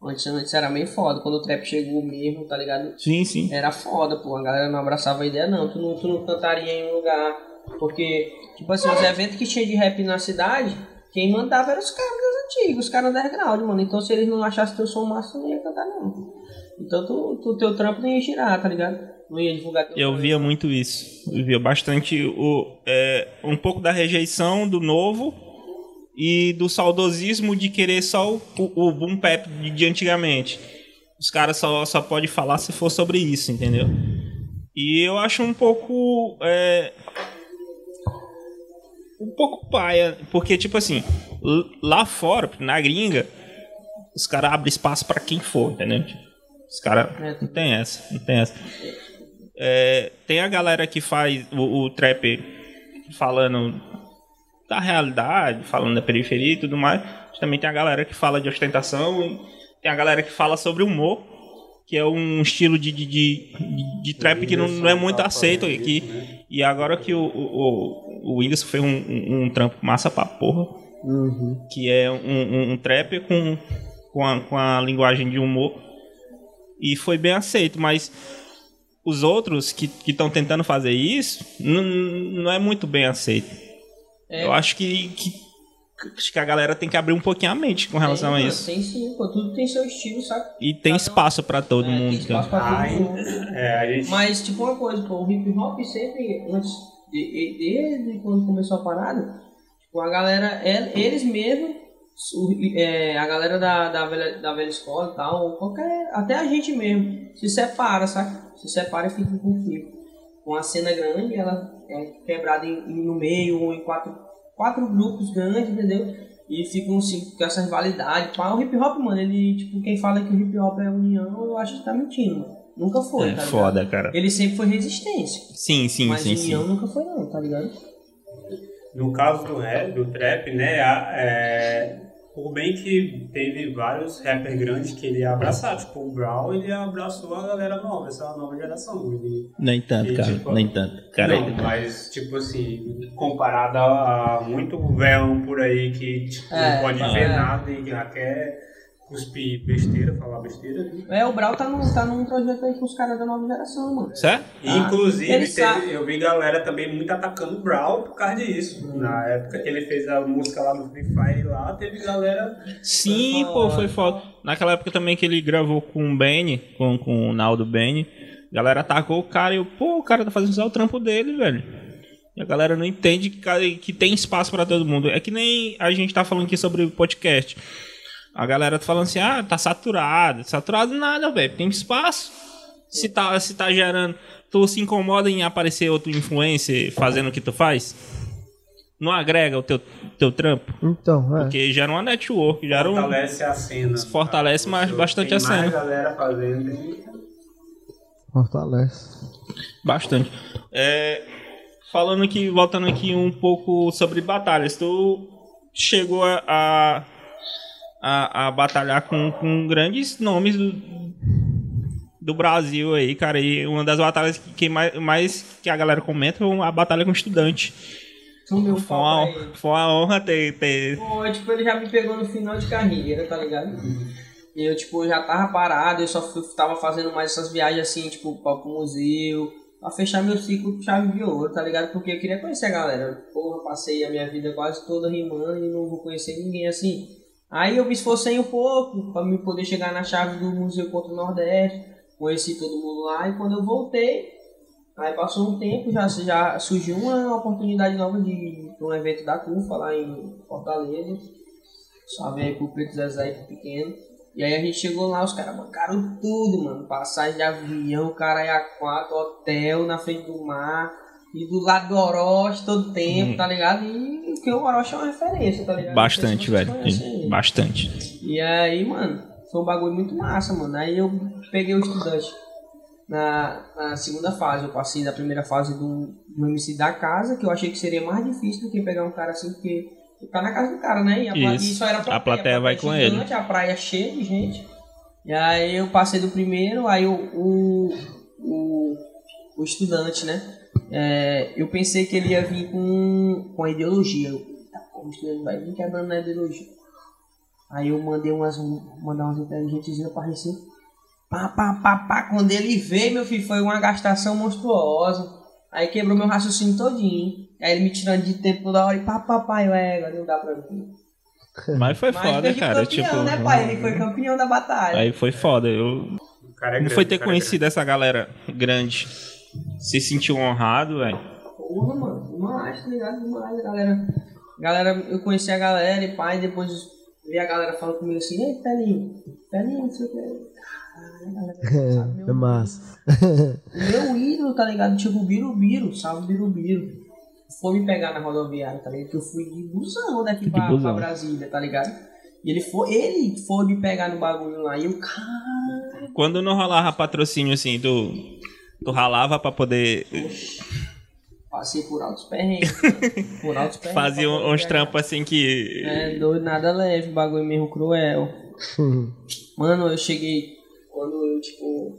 Antes, antes era bem foda. Quando o trap chegou mesmo, tá ligado? sim, sim. Era foda, pô. A galera não abraçava a ideia, não. Tu não, tu não cantaria em um lugar. Porque, tipo assim, os eventos que tinha de rap na cidade, quem mandava eram os caras das antigas, os caras underground, mano. Então se eles não achassem teu som massa, tu não ia cantar, não. Então tu, tu, teu trampo não ia girar, tá ligado? Não ia divulgar teu Eu trampo. via muito isso. Eu via bastante o, é, um pouco da rejeição do novo e do saudosismo de querer só o, o, boom bap de, de antigamente. Os caras só, só podem falar se for sobre isso, entendeu? E eu acho um pouco. é, um pouco paia, porque, tipo assim, lá fora, na gringa, os caras abrem espaço pra quem for, entendeu? Os caras. É. Não tem essa, não tem essa. É, tem a galera que faz o, o trap falando da realidade, falando da periferia e tudo mais. Também tem a galera que fala de ostentação tem a galera que fala sobre humor, que é um estilo de, de, de, de- trap que não, não é muito aceito aqui. E agora que o, o, o, o Whindersson fez um, um, um trampo massa pra porra, Uhum. que é um, um, um trap com, com, a, com a linguagem de humor. E foi bem aceito, mas os outros que estão tentando fazer isso não, não é muito bem aceito. É. Eu acho que, que, que a galera tem que abrir um pouquinho a mente com relação tem, a mano, isso. Tem sim, pô. Tudo tem seu estilo, sabe? E tem espaço pra todo É, tem mundo. espaço cara. pra todo Ai, mundo. é, gente. Mas, tipo, uma coisa, pô, o hip hop sempre, antes, de, de- desde quando começou a parada, tipo, a galera, é- eles mesmos, é, a galera da, da, velha, da velha escola e tal, qualquer, até a gente mesmo, se separa, sabe? Se separa e fica em conflito. Com a cena grande, ela é quebrada em, em- no meio, ou em quatro, quatro grupos grandes, entendeu? E ficam assim, com essa rivalidade. Pá, o hip hop, mano, ele, tipo, quem fala que o hip hop é união, eu acho que tá mentindo, mano. Nunca foi, É tá ligado? foda, cara. Ele sempre foi resistência. Sim, sim, mas sim, união sim. nunca foi não, tá ligado? No caso do rap, do trap, né, a- é, por bem que teve vários rappers grandes que ele ia abraçar, tipo o Brown, ele abraçou a galera nova, essa nova geração. Ele, Nem tanto, E, cara. tipo, Nem tanto. Cara, não, mas tipo assim, comparado a, a muito velho por aí que tipo, É, não pode ver nada e que já quer cuspir besteira, falar besteira. É, o Brau tá num, tá num projeto aí com os caras da nova geração, mano. certo? E, Ah, Inclusive, teve- sabe. eu vi galera também muito atacando o Brawl por causa disso. Hum. Na época que ele fez a música lá no Free Fire lá, teve galera. Sim, pô, foi foda. Naquela época também que ele gravou com o Benny, com, com o Naldo Benny, a galera atacou o cara e eu, pô, o cara tá fazendo só o trampo dele, velho. E a galera não entende que, que tem espaço pra todo mundo. É que nem a gente tá falando aqui sobre o podcast. A galera tá falando assim, ah, tá saturado. Saturado nada, velho. Tem espaço. Se tá, se tá gerando. Tu se incomoda em aparecer outro influencer fazendo o que tu faz? Não agrega o teu, teu trampo? Então, é. Porque gera uma network, gera um. Fortalece a cena. Fortalece mais- bastante tem a cena. mais galera fazendo. e- Fortalece. Bastante. É, falando aqui, voltando aqui um pouco sobre batalhas, tu chegou a, a, a, a batalhar com, com grandes nomes do, do Brasil aí, cara. E uma das batalhas que, que mais, mais que a galera comenta é a batalha com estudante. São meu Foi uma, ele. foi uma honra ter, ter. Pô, tipo, ele já me pegou no final de carreira, tá ligado? E eu, tipo, já tava parado, eu só fui, tava fazendo mais essas viagens assim, tipo, pra, pro museu, pra fechar meu ciclo com chave de ouro, tá ligado? Porque eu queria conhecer a galera. Porra, passei a minha vida quase toda rimando e não vou conhecer ninguém assim. Aí eu me esforcei um pouco pra me poder chegar na chave do Museu Contra o Nordeste, conheci todo mundo lá e quando eu voltei, aí passou um tempo, já, já surgiu uma oportunidade nova de pra um evento da CUFA lá em Fortaleza. Salve aí pro Preto Zezé Pequeno. E aí a gente chegou lá, os caras bancaram tudo, mano. Passagem de avião, cara a quatro, hotel na frente do mar. E do lado do Orochi todo tempo, Uhum. tá ligado? E porque o Orochi é uma referência, tá ligado? Bastante, velho. conhecem. Bastante. E aí, mano, foi um bagulho muito massa, mano. Aí eu peguei o estudante na, na segunda fase. Eu passei da primeira fase do, do MC da casa, que eu achei que seria mais difícil do que pegar um cara assim, porque tá na casa do cara, né? E, a pla- Isso. era A plateia vai com ele. gigante, A praia cheia de gente. E aí eu passei do primeiro, aí o, o, o, o estudante, né? É, eu pensei que ele ia vir com, com a ideologia. Eu, "Eita, pô, o estudante vai vir quebrando na ideologia. Aí eu mandei umas, mandar umas inteligentezinhas pra Recife. Pá, pá, pá, pá. Quando ele veio, meu filho, foi uma gastação monstruosa. Aí quebrou meu raciocínio todinho. Aí ele me tirando de tempo toda hora e pá, pá, pá. Eu, é, agora não dá pra mim. Mas foi Mas foda, cara. campeão, Tipo. né, pai? Ele foi campeão da batalha. Aí foi foda. Eu, O cara é Como grande, foi ter é conhecido essa galera grande? Se sentiu honrado, velho? Porra, mano, demais, tá ligado? Demais, a galera. Galera, eu conheci a galera e pai, depois vi a galera falando comigo assim, ei, Pelinho, Pelinho, não sei o que. Caralho, a galera sabe meu É massa. Meu ídolo, tá ligado? Tipo, o Birubiru, salve Birubiru. Foi me pegar na rodoviária, tá ligado? Que eu fui de busão daqui pra, busão. pra Brasília, tá ligado? E ele foi, ele foi me pegar no bagulho lá. E eu, cara. Quando não rolava patrocínio assim, tu, tu ralava pra poder Passei por altos perrengues. mano. por altos perrengues. um- poder uns trampos assim que. É, doido, nada leve, bagulho mesmo cruel. Mano, eu cheguei. Quando eu, tipo.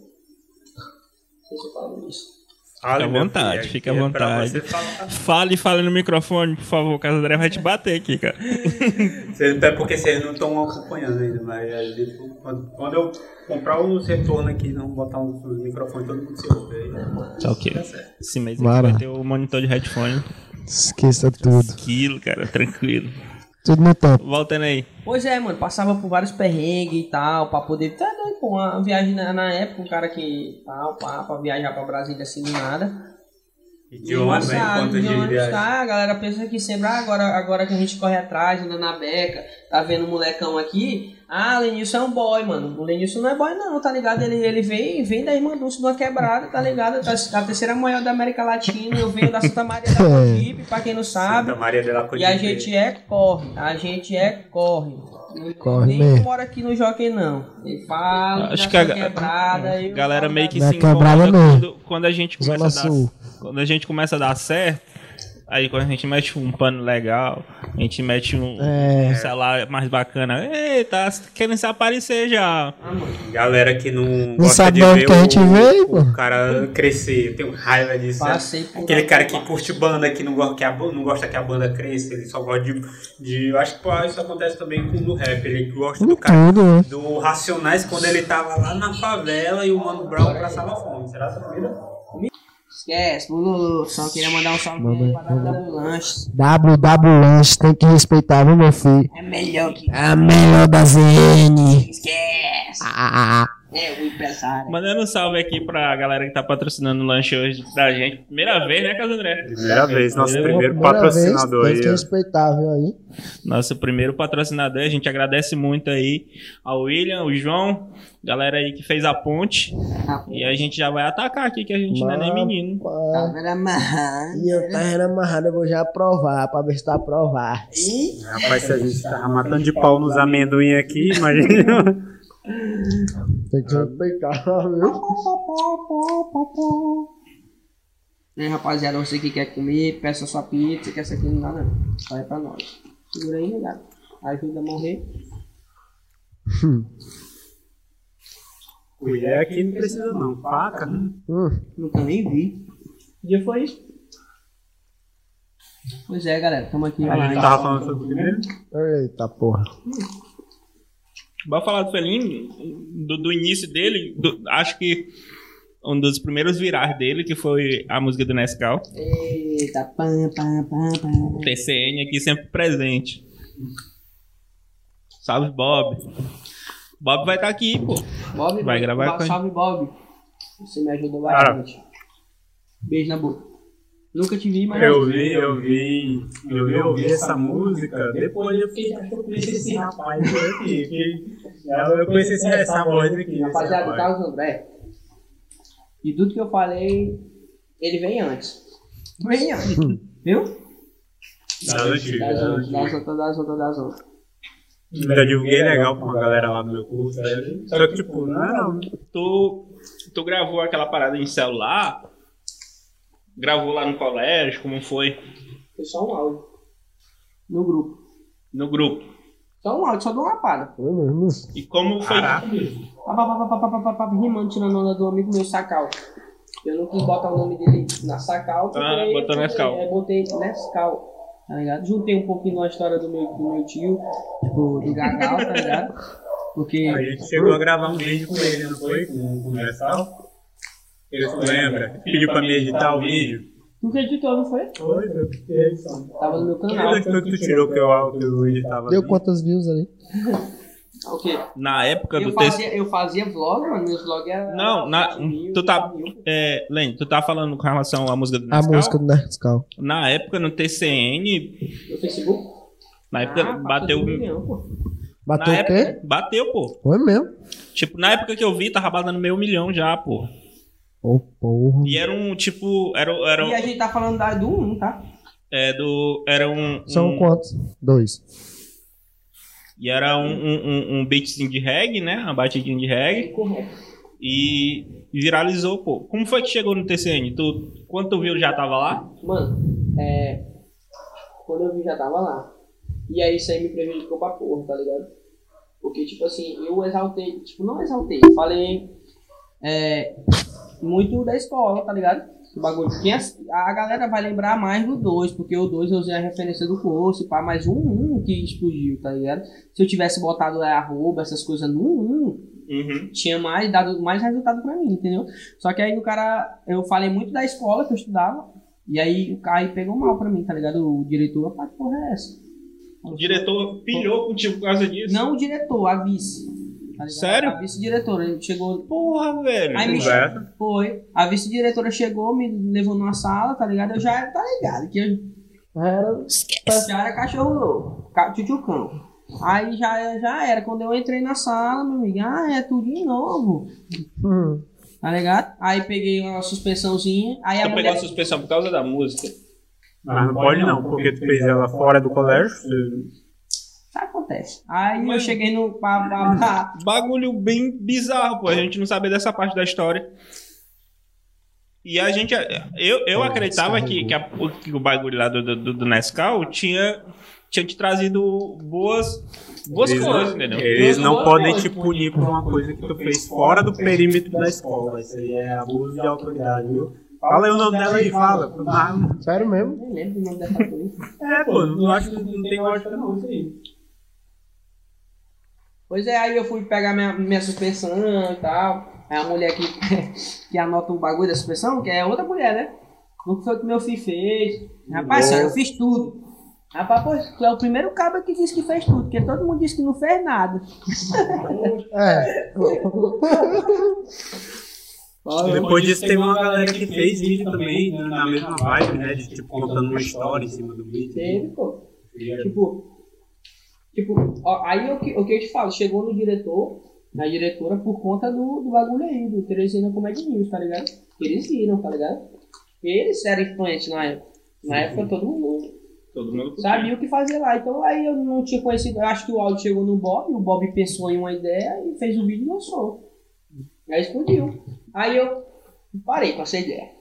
Não sei se eu falo isso. Fica à vontade, fica à vontade. Fale e fale no microfone, por favor, que a André vai te bater aqui, cara. Até porque vocês não estão acompanhando ainda, mas quando eu comprar os retornos aqui, não botar os microfones, todo mundo se ouve aí. Tá ok. Tá Esse mês vai ter o monitor de headphone. Esqueça tudo. Aquilo, cara, tranquilo. Tudo no tempo. Voltando aí. Pois é, mano, passava por vários perrengues e tal, pra poder. Tá doido, pô, uma viagem na, na época, um cara que tal, pá, pra viajar pra Brasília assim do nada. De ônibus, quanto de ônibus, tá, a galera pensa que sempre, ah, agora, agora que a gente corre atrás, anda na beca, tá vendo o molecão aqui, ah, Lenilson é um boy, mano. O Lenilson não é boy não, tá ligado? Ele, ele vem, vem da Irmã Dulce de uma quebrada, tá ligado? Da, a terceira maior da América Latina, eu venho da Santa Maria da Cogipe, pra quem não sabe. Santa Maria de la E a gente é corre, a gente é corre. Corre Nem mesmo. mora aqui no Jockey, não. Ele fala Acho da que a quebrada. eu galera meio da- que se quebrada incomoda quando, quando a gente começa a dar, quando a gente começa a dar certo. Aí quando a gente mete um pano legal, a gente mete um, É. um celular mais bacana. Eita, querendo se aparecer já. Ah, mano. Galera que não, gosta sabe de ver que a gente o, veio, o pô. cara crescer. Eu tenho raiva disso. Passei por Aquele cara que curte banda, que não gosta que a, não gosta que a banda cresça, ele só gosta de. de eu acho que pô, isso acontece também com o rap. Ele gosta do cara. né? Do Racionais quando ele tava lá na favela e o Mano Brown passava fome. Será essa vida? Esquece, Bululu. Só queria mandar um salve Manda pra dar do lanche. WW Lanche, tem que respeitar, viu, meu filho? É melhor que. É melhor da ZN. Esquece. Ah, É o empresário. Mandando um salve aqui pra galera que tá patrocinando o lanche hoje da gente. Primeira vez, né, Caso André? Primeira vez, nosso primeiro primeira patrocinador vez, aí. respeitar, viu, aí? Nosso primeiro patrocinador. A gente agradece muito aí ao William, o João, galera aí que fez a ponte. E a gente já vai atacar aqui, que a gente não é nem menino. Tá vendo amarrado? E eu tava amarrado, eu vou já provar, pra ver se tá aprovado. Ih, Rapaz, se a gente tava matando de pau nos amendoim aqui, imagina. Tem que respeitar, viu? Né, rapaziada, você que quer comer, peça sua pizza, que essa aqui não dá não. Só é pra nós. Segura aí, negado. Ajuda a morrer. Colher aqui não precisa não. Faca, né? Hum, Nunca nem vi. Que dia foi isso? Pois é, galera, estamos aqui. A gente tava falando sobre o primeiro. eita porra. Bora falar do Felinho, do, do início dele. do- acho que um dos primeiros virais dele, que foi a música do Nescau. Eita, pam, pam, pam, pam. TCN aqui sempre presente. Salve, Bob. Bob vai estar aqui, pô. Bob, Vai gravar Bob, com Salve, Bob. Você me ajudou bastante. Beijo na boca. Nunca te vi, mas. Eu vi, eu vi, eu vi, eu vi essa música. Depois eu fiquei, acho que eu conheci esse rapaz aqui. que- Eu conheci esse- essa voz aqui. Rapaziada. Carlos André. De tudo que eu falei, ele vem antes. Vem antes. Viu? Das antigas, Das das outras, das outras, das outras. Ainda divulguei legal pra uma galera lá do meu curso. né? Só que, tipo, não era não. Tu, tu gravou aquela parada em celular? Gravou lá no colégio? Como foi? Foi só um áudio. No grupo. No grupo. Só um áudio, só de uma mesmo. E como foi? Rimando, tirando onda do amigo meu, Sacal. Eu não quis botar o nome dele na Sacal. porque Ah, botou eu Nescau. É, botei Nescau. Tá ligado? Juntei um pouquinho na história do meu, do meu tio, tipo, do Gagal, tá ligado? Porque. A gente chegou a gravar um vídeo com ele, não foi? Com com o Messal. Ele se lembra? Pediu pra me editar o vídeo. Nunca editou, não foi? Foi, eu a edição. Tava no meu canal. Aquele foi que tu tirou que eu, que eu editava. Deu ali. quantas views ali? O quê? Na época Eu do texto. eu fazia vlog, mano. Meus vlogs eram. Não, na, mil, tu tá. É, Len, tu tá falando com relação à música do A Nescau? música do Nerdcal. Na época no TCN, No Facebook? na época Ah, bateu. milhão, pô. Bateu na o quê? época, bateu, pô. Foi mesmo. Tipo, na época que eu vi, tava batendo meio milhão já, pô. Ô, porra. E era um, tipo, era, era, E a gente tá falando da, do 1, tá? é, do, era um, São um- quantos? Dois. E era um, um, um- um beatzinho de reggae, né? Uma batidinha de reggae. Correto. E viralizou, pô. Como foi que chegou no TCN? Tu, quando tu viu, já tava lá? Mano, é. Quando eu vi já tava lá. E aí isso aí me prejudicou pra porra, tá ligado? Porque, tipo assim, eu exaltei, tipo, não exaltei, falei é, muito da escola, tá ligado? O bagulho. Tinha, a galera vai lembrar mais do 2, porque o 2 eu usei a referência do curso, pá, mas um 1 um que explodiu, tá ligado? Se eu tivesse botado é, arroba, essas coisas no 1, um, Uhum. tinha mais dado mais resultado pra mim, entendeu? Só que aí o cara, eu falei muito da escola que eu estudava, e aí o cara pegou mal pra mim, tá ligado? O diretor, pá, que porra é essa? O diretor pilhou contigo por causa disso. Não o diretor, a vice. Tá ligado? Sério? A vice-diretora, ele chegou. Porra, velho. Aí me Conversa. foi. A vice-diretora chegou, me levou numa sala, tá ligado? Eu já era, tá ligado? Que eu Era. já era cachorro louco, tchutchucão. Aí já, já era. Quando eu entrei na sala, meu amigo, ah, é tudo de novo. Hum. Tá ligado? Aí peguei uma suspensãozinha. Aí a Tu pegou a mulher. suspensão por causa da música. Mas não pode não, porque tu fez ela fora do colégio. você- acontece? Aí eu Mas- cheguei no. Pá, pá, pá. Bagulho bem bizarro, pô. A gente não sabia dessa parte da história. E a gente. Eu, eu É, acreditava que, que, a- o- que o bagulho lá do, do, do Nescau tinha, tinha te trazido boas, boas Eles coisas, não- entendeu? Eles não podem te punir por uma coisa que tu fez fora do perímetro da escola. Isso aí é abuso de autoridade, viu? Fala aí o nome dela aí, fala. Ah, Sério mesmo? Nem lembro o nome dessa coisa. É, pô, não acho que não tem lógica não isso aí. Pois é, aí eu fui pegar minha, minha suspensão e tal. Aí a mulher que, que anota o bagulho da suspensão, que é outra mulher, né? O que foi que meu filho fez? Rapaz, senhora, eu fiz tudo. Rapaz, pô, tu é o primeiro cabo que disse que fez tudo, porque todo mundo disse que não fez nada. É. Depois disso teve uma galera que fez vídeo também na mesma vibe, né? De tipo contando uma história em cima do vídeo. Teve, pô. Tipo, tipo ó, aí o que, o que eu te falo, chegou no diretor, na diretora, por conta do, do bagulho aí, do Teresina Comedy News, tá ligado? Eles viram, tá ligado? Eles eram influentes na época. Na época todo mundo Todo mundo sabia o que fazer lá. Então aí eu não tinha conhecido, acho que o áudio chegou no Bob, o Bob pensou em uma ideia e fez o vídeo e lançou. Aí explodiu. Aí eu parei com essa ideia.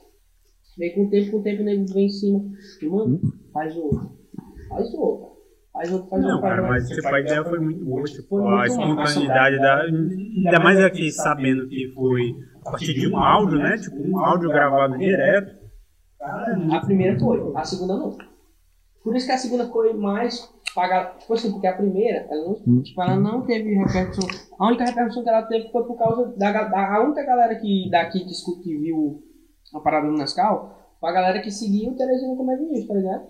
Veio com o tempo, com o tempo o nego vem em cima. Mano, faz outro. Faz outro. Faz Não, cara, mas tipo, a ideia foi muito boa. Tipo, Foi a muito espontaneidade da. Ainda mais aqui sabendo que foi a partir de um áudio, né? Tipo, um áudio gravado direto. Cara, A primeira foi, a segunda não. Por isso que a segunda foi mais pagada. Tipo assim, porque a primeira, ela não, tipo, ela não teve repercussão. A única repercussão que ela teve foi por causa da, da a única galera que daqui que, escuta, que viu a parada no Nescau foi a galera que seguia o Teresina Comédia News, tá ligado?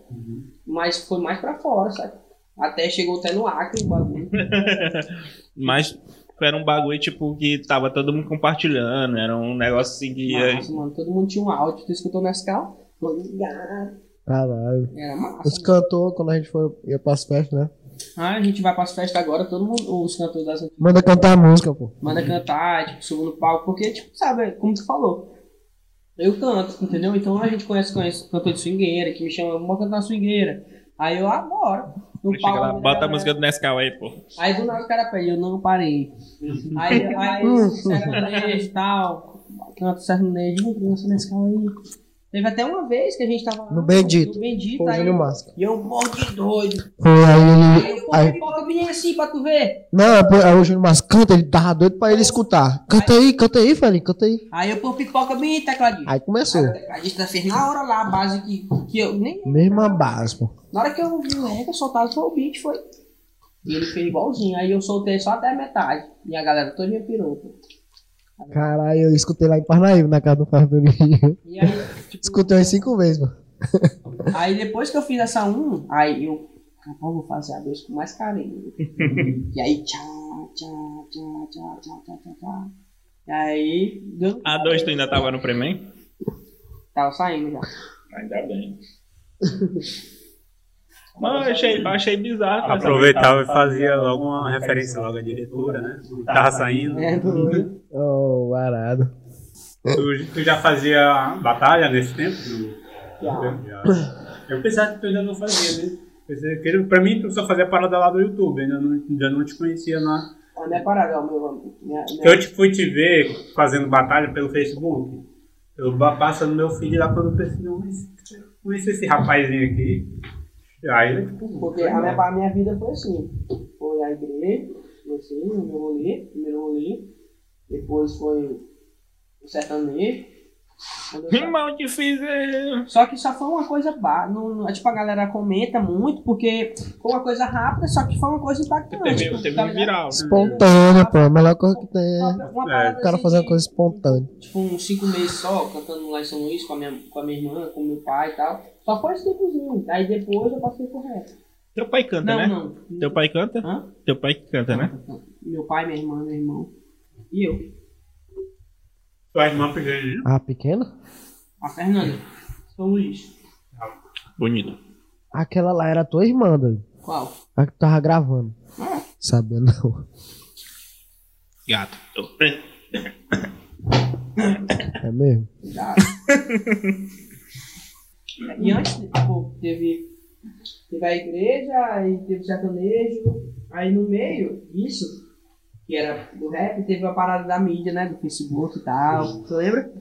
Mas foi mais pra fora, sabe? Até chegou até no Acre o bagulho. Mas era um bagulho, tipo, que tava todo mundo compartilhando. Era um negócio assim que. ia- Massa, mano. Todo mundo tinha um áudio. Tu escutou o Nescau? Tô ligado. Caralho. Era massa. Os cantores, quando a gente foi, ia pras festas, né? Ah, a gente vai pras festas agora, todo mundo, os cantores das Manda cantar a música, pô. manda cantar, tipo, subo no palco, porque, tipo, sabe, como tu falou, eu canto, entendeu? Então a gente conhece, conhece cantor de swingueira, que me chama, vamos cantar swingueira. Aí eu, ah, No Chega lá, bota a música do Nescau aí, pô. Aí do nada o cara pede, eu não parei. Aí, aí sertanejo e tal, canto sertanejo, nesse carro aí. Teve até uma vez que a gente tava lá No Bendito. No Bendito, o aí, Máscara. e eu morro de doido. Foi aí pô, Aí, pipoca bem assim pra tu ver. não, pô, aí o Júnior Máscara canta, ele tava doido pra ele escutar. Canta aí, canta aí, Felinho, canta aí. Aí eu pô pipoca bem tecladinho. Aí começou. Aí tecladista fez na hora lá a base que, que eu nem. Mesma base, pô. Na hora que eu vi o rega soltado foi o beat, foi. E ele fez igualzinho. Aí eu soltei só até a metade. E a galera todinha pirou, pô. Caralho, eu escutei lá em Parnaíba, na casa do Fardurinho. E aí, tipo, Escutei umas cinco vezes, mano. aí depois que eu fiz essa um, aí eu. Rapaz, vou fazer a dois com mais carinho. e aí, tchau, tchau, tchau, tchau, tchau, tchau, tchau, tchau. E aí, deu. A 2 tu ainda tava no Premen? Tava saindo já. Ainda bem. Mas eu achei, achei bizarro. Aproveitava e fazia logo uma referência logo à diretora, né? Tava saindo. É, doido. Oh, varado. Tu, tu já fazia batalha nesse tempo? Já. Eu pensava que tu ainda não fazia, né? Pra mim, tu só fazia parada lá do YouTube, ainda não, ainda não te conhecia lá. A minha parada, ó, meu. Minha, minha... Eu te fui te ver fazendo batalha pelo Facebook. Eu passo no meu feed lá quando eu pensei, não, mas conheci esse rapazinho aqui. Aí tipo, Porque a minha, a minha vida foi assim. Foi a igreja, assim, o meu rolê, primeiro rolê. Depois foi o sertanejo. Mal que fizer. Só que só foi uma coisa ba- não, não- Tipo, a galera comenta muito, porque foi uma coisa rápida, só que foi uma coisa impactante. Teve, tipo, teve tá um viral. Espontânea, pô. A melhor coisa que tem é É, o cara assim fazer uma coisa espontânea. Tipo, uns cinco meses só, cantando lá em São Luís com a minha, com a minha irmã, com meu pai e tal. Só foi esse tempozinho. Aí depois eu passei pro rap. Teu pai canta, Não, né? não. Teu pai canta? Hã? Teu pai que canta, né? Meu pai, minha irmã, meu irmão. E eu. Tua irmã pequenininha. Ah, pequena? A Fernanda. São Luís. Bonito. Aquela lá era tua irmã, doido. Qual? A que tu tava gravando. Ah, Sabia não. Gato. É mesmo? já. e antes, pô, teve, teve a igreja, aí teve sertanejo. Aí no meio disso, que era do rap, teve a parada da mídia, né? Do Facebook e tal. Tu lembra?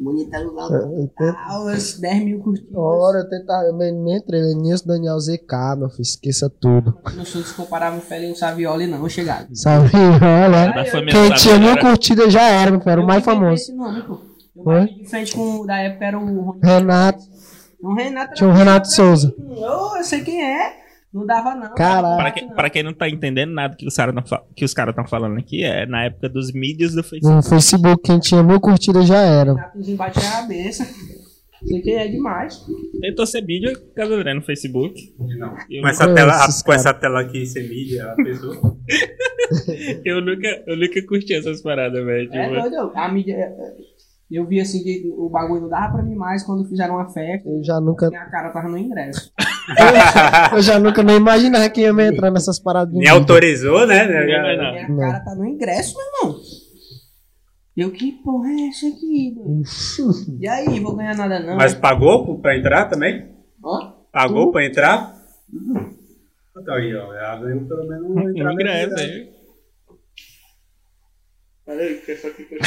Bonitão lá. Eu tento- tal, as 10 mil curtidas. Ora, eu tentava, eu me, me entrei nisso, Daniel ZK, meu filho, esqueça tudo. Não sou descomparável Félix Savioli, não, chegado. Da família Quem tinha mil né? curtidas já era, meu filho, era o mais famoso. Esse nome, pô. Eu bati de frente com o da época era o Renato. Renato era Tinha o Renato Souza. Ô, eu sei quem é. Não dava, não. Caralho. Para, Não que, dava, para quem não tá entendendo nada que os caras que estão falando aqui, é na época dos mídias do No Facebook. Facebook, quem tinha mil curtidas já era. Renatozinho bate a cabeça. Sei quem é demais. Tentou ser mídia, Casadré no Facebook. Não. Eu Com essa, não tela, esses com essa tela aqui, ser mídia, a pessoa. Eu nunca, eu nunca curti essas paradas, velho. É Tipo, doido. A mídia. É, é, Eu vi assim que o bagulho não dava pra mim mais quando fizeram uma festa. Eu já nunca, Minha cara tava no ingresso. eu já nunca nem imaginava que ia me entrar nessas paradas mídia. autorizou, né? Não. Minha cara tá no ingresso, meu irmão. Eu, que porra é essa aqui? E aí, vou ganhar nada não? Mas pagou pra entrar também? Ó, Pagou pra entrar? Então aí, ó. Já ganhou pelo menos um ingresso aí. Peraí, que essa aqui que eu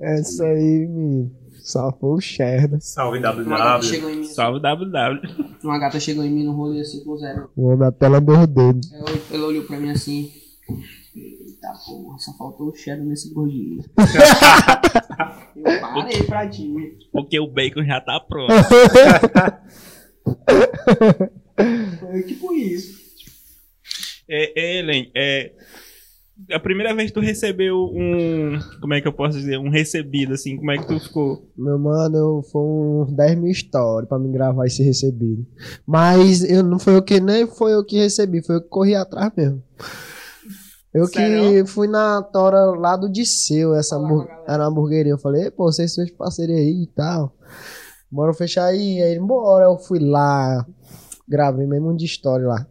Essa aí, menino. Só foi o Sherda. Salve WW. Salve WW. Uma gata chegou em mim no rolê assim com zero. O homem até lambeu o dedo. Ela, ela olhou pra mim assim. Eita porra, só faltou o cheddar nesse gordinho. eu parei pra ti. Porque o bacon já tá pronto. Foi tipo isso. É, é, Elen, é. A primeira vez que tu recebeu um. Como é que eu posso dizer? Um recebido, assim, como é que tu ficou? Meu mano, eu, foi uns 10 mil stories pra me gravar esse recebido. Mas eu, não foi eu que nem foi eu que recebi, foi eu que corri atrás mesmo. Eu Sério? que fui na tora lá do Disseu, essa galera. era uma hamburgueria. Eu falei, "Ei, pô, vocês são de parceria aí e tal. Bora fechar aí. Aí ele, bora. Eu fui lá, gravei mesmo um de story lá.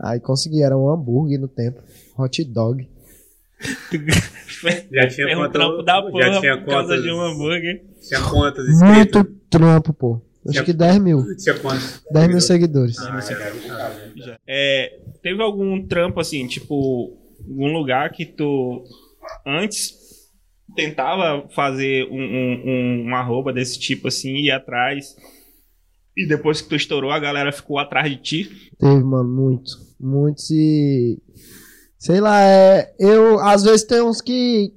Aí consegui, era um hambúrguer no tempo. Hot dog. Já tinha Fez um quantas. trampo da porra Já tinha por causa quantas. de um hambúrguer. Tinha quantas Muito inscritos? trampo, pô. Acho Tinha- que 10 mil. Tinha quantos? 10 mil seguidores. Ah, né? Já. É, teve algum trampo, assim, tipo, algum lugar que tu antes tentava fazer um, um, um, um arroba desse tipo, assim, ir atrás. E depois que tu estourou, a galera ficou atrás de ti. Teve, mano, muito. Muitos e. Sei lá, é. Eu, às vezes tem uns que.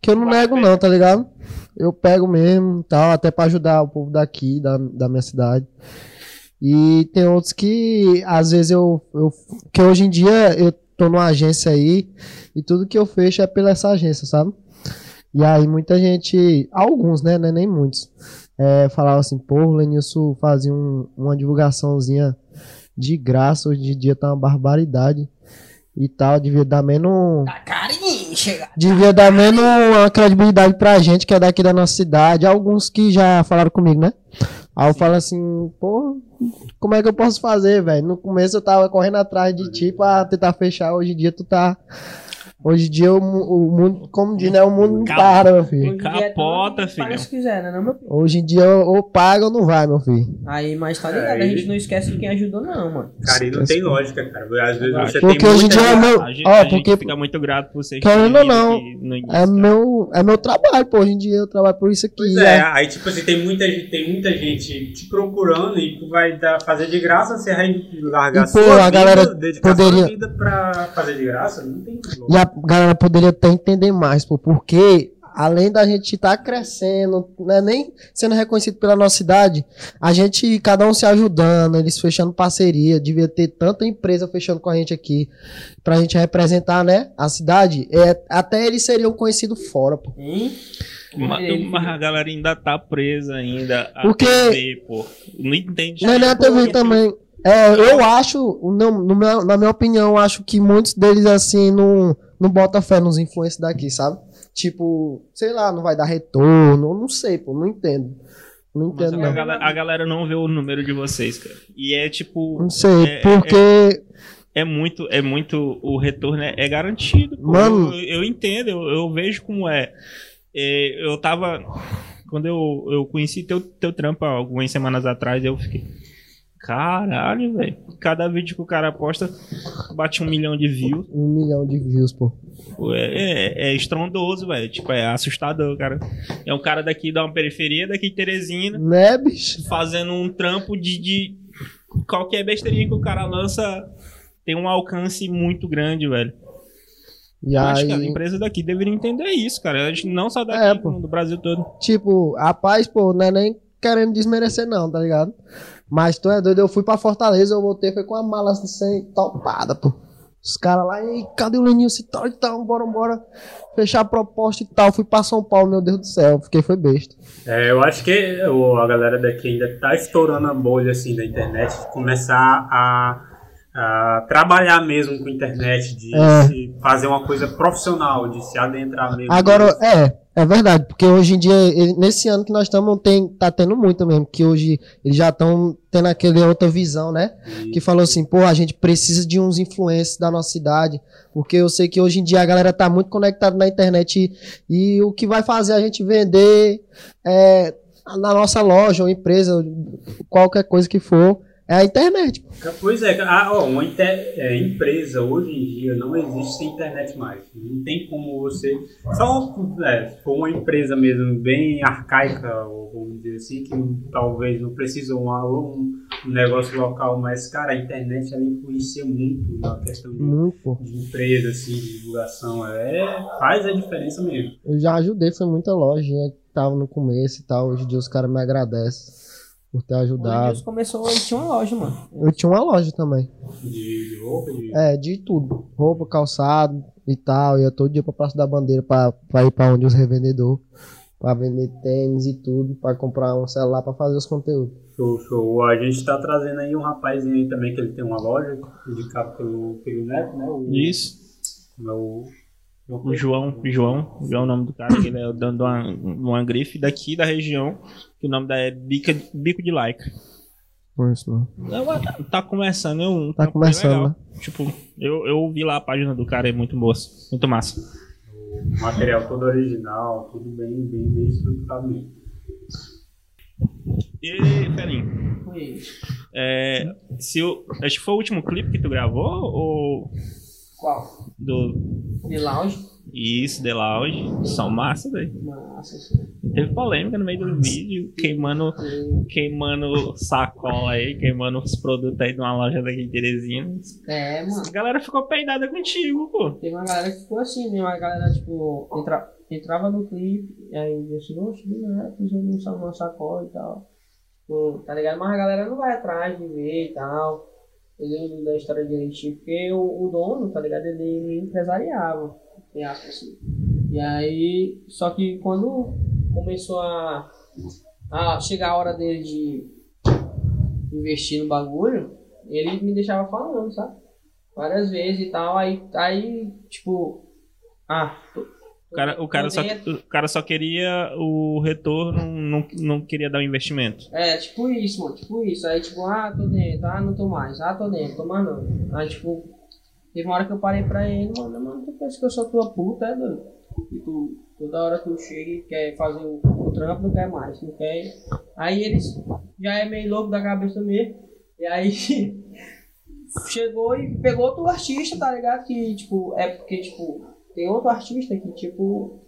Que eu não nego, não, tá ligado? Eu pego mesmo tal, até pra ajudar o povo daqui, da, da minha cidade. E tem outros que, às vezes, eu, eu. Que hoje em dia eu tô numa agência aí e tudo que eu fecho é pela essa agência, sabe? E aí muita gente. Alguns, né? né nem muitos. É, falavam assim, pô, o Lenilson fazia um- uma divulgaçãozinha de graça, hoje em dia tá uma barbaridade e tal, devia dar menos. Tá carinho, chega. Devia dar menos uma credibilidade pra gente que é daqui da nossa cidade. Alguns que já falaram comigo, né? Aí eu falo assim, pô, como é que eu posso fazer, velho? No começo eu tava correndo atrás de ti pra tentar fechar, hoje em dia tu tá. Hoje em dia o, o mundo, como diz, né? O mundo não para, meu filho. É Capota, filhão. Paga se quiser, né, não, meu filho? Hoje em dia ou paga ou não vai, meu filho. Aí, mas tá ligado, É, a gente não esquece de quem ajudou, não, mano. Cara, e não tem lógica, cara. Às vezes você Porque tem hoje em muita dia é meu. A gente, Ó, a gente porque fica muito grato por vocês. Querendo ou não, início, é cara. meu, é meu trabalho, pô. Hoje em dia eu trabalho por isso aqui. Pois né? é, aí tipo assim, tem muita, gente- tem muita gente te procurando e tu vai dar, fazer de graça, você vai largar E, pô, sua a vida, galera dedicar poderia- sua vida pra fazer de graça, não tem E a, galera poderia até entender mais, pô, porque além da gente estar tá crescendo, né, nem sendo reconhecido pela nossa cidade, a gente, cada um se ajudando, eles fechando parceria, devia ter tanta empresa fechando com a gente aqui, pra gente representar, né, a cidade, é, até eles seriam conhecidos fora, pô. Hum? Mas, mas, a galera ainda tá presa ainda. Porque. TV, pô. Não entende. Não, é a TV também. É, eu acho, no, no meu, na minha opinião, eu acho que muitos deles, assim, não, não botam fé nos influencers daqui, sabe? Tipo, sei lá, não vai dar retorno, não sei, pô, não entendo. Não entendo, não. A galera, a galera, não vê o número de vocês, cara. E é tipo. Não sei, é, porque. É, é, muito, é muito. O retorno é, é garantido. Pô. Mano. Eu, eu entendo, eu, eu, vejo como é. é. Eu tava. Quando eu, eu conheci teu, teu trampo algumas semanas atrás, eu fiquei. Caralho, velho. Cada vídeo que o cara posta bate um milhão de views. Um milhão de views, pô. É, é, é estrondoso, velho. Tipo, é assustador, cara. É um cara daqui da uma periferia, daqui de Teresina. Né, bicho? Fazendo um trampo de, de. Qualquer besteirinha que o cara lança tem um alcance muito grande, velho. E aí... Acho que as empresas daqui deveriam entender isso, cara. A gente não só daqui, é, do Brasil todo. Tipo, rapaz, pô, não é nem querendo desmerecer, não, tá ligado? Mas tu é doido, eu fui pra Fortaleza, eu voltei, foi com a mala assim, topada, pô. Os caras lá, e cadê o Leninho? Se tal e tal, bora, bora. Fechar a proposta e tal. Fui pra São Paulo, meu Deus do céu. Fiquei, foi besta. É, eu acho que a galera daqui ainda tá estourando a bolha, assim, da internet. Começar a, trabalhar mesmo com internet. De é. fazer uma coisa profissional, de se adentrar mesmo. Agora, é, é verdade, porque hoje em dia, nesse ano que nós estamos, tem, tá tendo muito mesmo, que hoje eles já estão tendo aquela outra visão, né? Que falou assim, pô, a gente precisa de uns influencers da nossa cidade, porque eu sei que hoje em dia a galera tá muito conectada na internet e, e o que vai fazer a gente vender é, na nossa loja ou empresa, qualquer coisa que for, é a internet. Pois é, a, ó, uma inter, é, empresa hoje em dia não existe sem internet mais. Não tem como você. Só é, for uma empresa mesmo bem arcaica, vamos dizer assim, que talvez não precisa um, um, um negócio local, mas, cara, a internet ela influencia muito na questão de, muito. de empresa, assim, de divulgação. É, faz a diferença mesmo. Eu já ajudei, foi muita lojinha que tava no começo e tal. Hoje em dia os caras me agradecem por ter ajudado. O começou, ele tinha uma loja, mano. Eu tinha uma loja também. De, de roupa? De... É, de tudo. Roupa, calçado e tal. Ia todo dia pra Praça da Bandeira pra, pra ir pra onde os revendedores. Pra vender tênis e tudo. Pra comprar um celular pra fazer os conteúdos. Show, show. A gente tá trazendo aí um rapazinho aí também que ele tem uma loja. Indicado pelo, pelo Neto, né? O, Isso. O, o João, João, João é o nome do cara, ele é dando uma, uma grife daqui da região, que o nome da é Bica, Bico de Like. Isso, não. Tá começando, eu, tá começando, né? Tipo, eu, eu vi lá a página do cara, é muito boa, muito massa. O material todo original, tudo bem, bem, bem estruturado mesmo. E, Felinho? É, se eu, acho que foi o último clipe que tu gravou ou qual? Do. The Lounge? Isso, The Lounge. São massa, velho. Massa, sim. Teve polêmica no meio do vídeo, queimando, queimando sacola aí, queimando os produtos aí de uma loja daqui de Teresina. É, mano. A galera ficou peidada contigo, pô. Teve uma galera que ficou assim mesmo, a galera, tipo, entra, entrava no clipe, e aí disse, oxe, né, pisando uma sacola e tal. Tipo, tá ligado? Mas a galera não vai atrás de ver e tal entendeu? Da história direitinho, porque o, o, dono, tá ligado? Ele, ele empresariava, tem assim. E aí, só que quando começou a, a chegar a hora dele de investir no bagulho, ele me deixava falando, sabe? Várias vezes e tal, aí, aí tipo, ah, o cara, o, cara só, o cara só queria o retorno, não, não queria dar o investimento. É, tipo isso, mano, tipo isso. Aí, tipo, ah, tô dentro, ah, não tô mais, ah, tô dentro, tô mais não. Aí, tipo, teve uma hora que eu parei pra ele, mano, mano, tu pensa que eu sou tua puta, é doido? E tu, toda hora tu chega e quer fazer o, o trampo, não quer mais, não quer. Aí eles já é meio louco da cabeça mesmo. E aí chegou e pegou outro artista, tá ligado? Que, tipo, é porque, tipo tem outro artista que, tipo.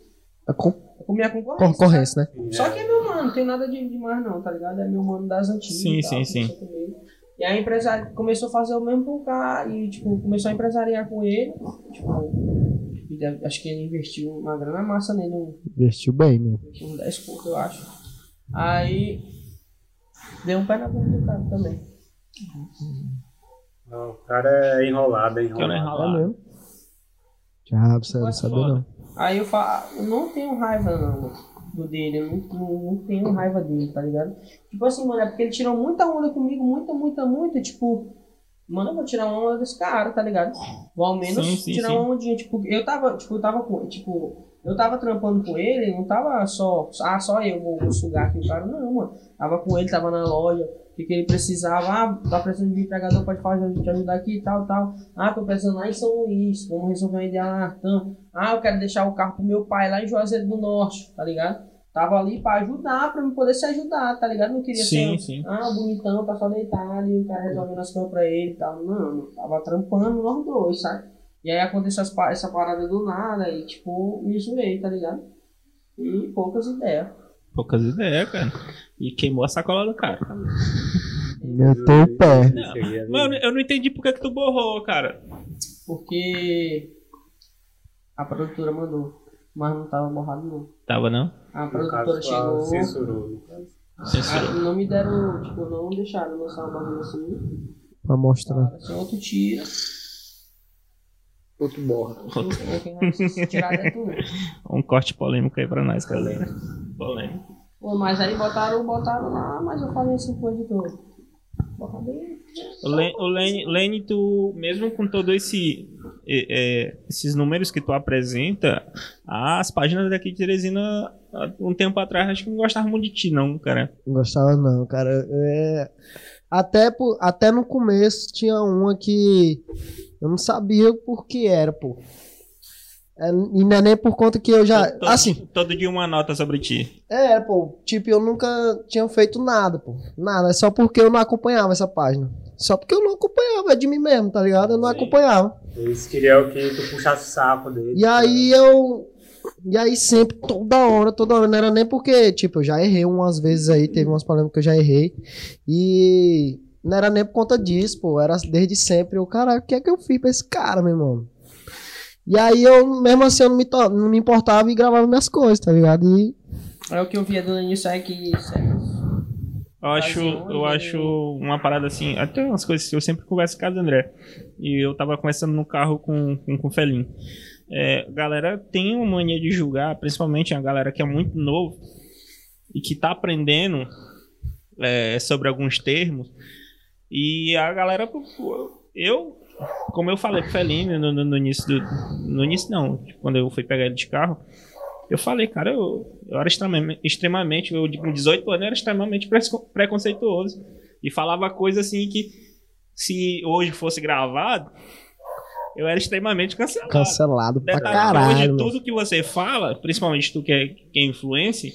É com... É com minha concorrência. Concorrência, né? Só que é meu mano, não tem nada de, de mais, não, tá ligado? É meu mano das antigas. Sim, tal, sim, sim. E a empresa começou a fazer o mesmo por cá e, tipo, começou a empresariar com ele. Tipo, acho que ele investiu uma grana massa nele, um- Investiu bem mesmo. investiu uns 10 pouco, eu acho. Aí deu um pé na bunda do cara também. Ah, O cara é enrolado, é não enrolado. É enrolar. Mesmo? Já, você não foda. não. Aí eu falo, eu não tenho raiva não do dele, eu não, não, não tenho raiva dele, tá ligado? Tipo assim, mano, é porque ele tirou muita onda comigo, muita, muita, muita, tipo, mano, eu vou tirar uma onda desse cara, tá ligado? Vou ao menos Sim, sim, tirar sim. uma ondinha, tipo, eu tava, tipo, eu tava com, tipo, eu tava trampando com ele, não tava só, ah, só eu vou, vou sugar aqui o cara, não, mano. Tava com ele, tava na loja, o que, que ele precisava, ah, tá precisando de empregador, pode fazer, te ajudar aqui e tal, tal. Ah, tô precisando lá em São Luís, vamos resolver uma ideia lá na Artã. Ah, eu quero deixar o carro pro meu pai lá em Juazeiro do Norte, tá ligado? Tava ali pra ajudar, pra me poder se ajudar, tá ligado? Não queria Sim, ser, sim. ah, bonitão, tá só deitado e o cara resolvendo as coisas pra ele e tal. Não, não, tava trampando nós dois, sabe? E aí aconteceu essa parada do nada e, tipo, me zoei, tá ligado? E poucas ideias. Poucas ideias, cara. E queimou a sacola do cara. Meteu o pé. Ver. Mano, eu não entendi por que, que tu borrou, cara. Porque a produtora mandou, mas não tava borrado não. Tava não? A produtora caso, chegou. censurou. caso. Ah, não me deram, tipo, não deixaram lançar uma bagulho assim. Pra mostrar. Assim, outro tira. Outro borra. outro um. Corte polêmico aí pra nós, galera. Polêmico. Pô, mas aí botaram, botaram lá, mas eu falei assim pro editor. Bota bem. O Len- o Lene, Lene, tu, mesmo com todo esse é, esses números que tu apresenta, as páginas daqui de Teresina, um tempo atrás, acho que não gostavam muito de ti, não, cara. Não gostava não, cara. É... Até, por- até no começo tinha uma que eu não sabia por que era, pô. É, e não é nem por conta que eu já. todo, Assim, Todo dia uma nota sobre ti. é, pô. Tipo, eu nunca tinha feito nada, pô. Nada. É só porque eu não acompanhava essa página. Só porque eu não acompanhava, é de mim mesmo, tá ligado? Eu não Sim. acompanhava. Eles queriam que tu puxasse o saco dele. E aí eu. E aí sempre, toda hora, toda hora. Não era nem porque, tipo, eu já errei umas vezes aí, teve umas polêmicas que eu já errei. E não era nem por conta disso, pô. Era desde sempre. Eu, caralho, o que é que eu fiz pra esse cara, meu irmão? E aí eu, mesmo assim, eu não me, to- não me importava e gravava minhas coisas, tá ligado? E Aí o que eu via do início é que. Eu acho, eu acho uma parada assim, até umas coisas que eu sempre converso com o André. E eu tava conversando no carro com, com, com o Felinho. É, galera tem uma mania de julgar, principalmente a galera que é muito novo e que tá aprendendo é, sobre alguns termos. E a galera, eu, como eu falei pro Felinho no, no, no início do. No início não, quando eu fui pegar ele de carro, eu falei, cara, eu, eu era extremamente, eu com 18 anos eu era extremamente pre- preconceituoso. E falava coisa assim que se hoje fosse gravado, eu era extremamente cancelado. cancelado pra Detalhe, caralho. hoje tudo que você fala, principalmente tu que é, que é influência,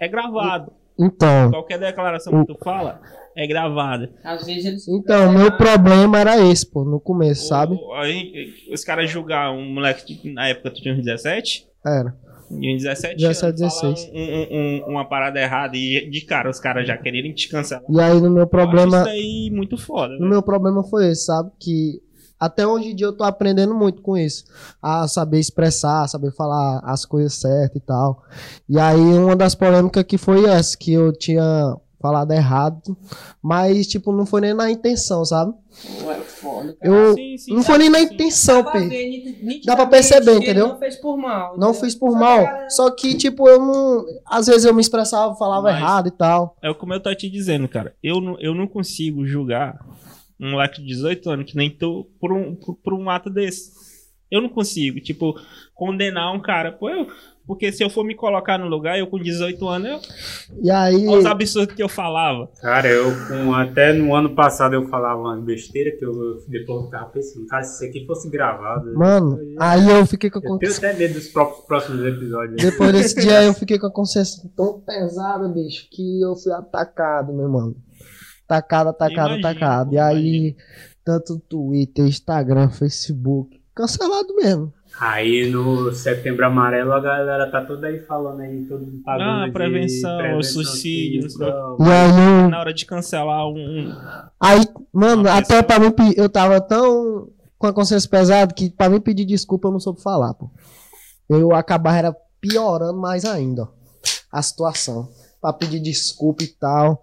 é gravado. Então, Qualquer declaração que tu fala é gravada. Às vezes eles. então, meu problema era esse, pô, no começo, sabe? O- aí, os caras julgar um moleque que na época tu tinha uns 17, Era. em 17, 17, anos, falar 16. um- um- um- uma parada errada e de cara os caras já quererem te cancelar. E aí no meu Eu acho problema. isso aí muito foda. O velho. meu problema foi esse, sabe? Que até hoje em dia eu tô aprendendo muito com isso. A saber expressar, a saber falar as coisas certas e tal. E aí uma das polêmicas que foi essa, que eu tinha falado errado, mas tipo, não foi nem na intenção, sabe? Pô, é foda, cara. Eu Sim, sim, não foi nem na sim. intenção, Dá pra P. ver nit- nitidamente Dá pra perceber, entendeu? Não fez por mal. Não entendeu? fiz por Só mal. galera- Só que, tipo, eu não. Às vezes eu me expressava, falava Mas- errado e tal. É como eu tô te dizendo, cara. Eu não, eu não consigo julgar um moleque de 18 anos que nem tu por um, por, por um ato desse. Eu não consigo, tipo, condenar um cara. Pô, eu, porque se eu for me colocar no lugar, eu com 18 anos, eu, E aí. olha os absurdos que eu falava. Cara, eu com, até no ano passado eu falava uma besteira que eu depois eu ficava pensando, cara, se isso aqui fosse gravado. Mano, eu, aí eu fiquei com a eu tenho consciência. até medo dos próprios, próximos episódios. Depois desse dia eu fiquei com a consciência tão pesada, bicho, que eu fui atacado, meu mano. Atacado, Imagino, atacado. pô, E aí, tanto Twitter, Instagram, Facebook, cancelado mesmo. Aí no Setembro Amarelo a galera tá toda aí falando aí, todo mundo pagando Ah, prevenção, suicídio, disso, não E aí eu. Na hora de cancelar um. Aí, mano, até pessoa. pra mim, eu tava tão com a consciência pesada que pra mim pedir desculpa eu não soube falar, pô. Eu acabar era piorando mais ainda, ó, a situação. Pra pedir desculpa e tal.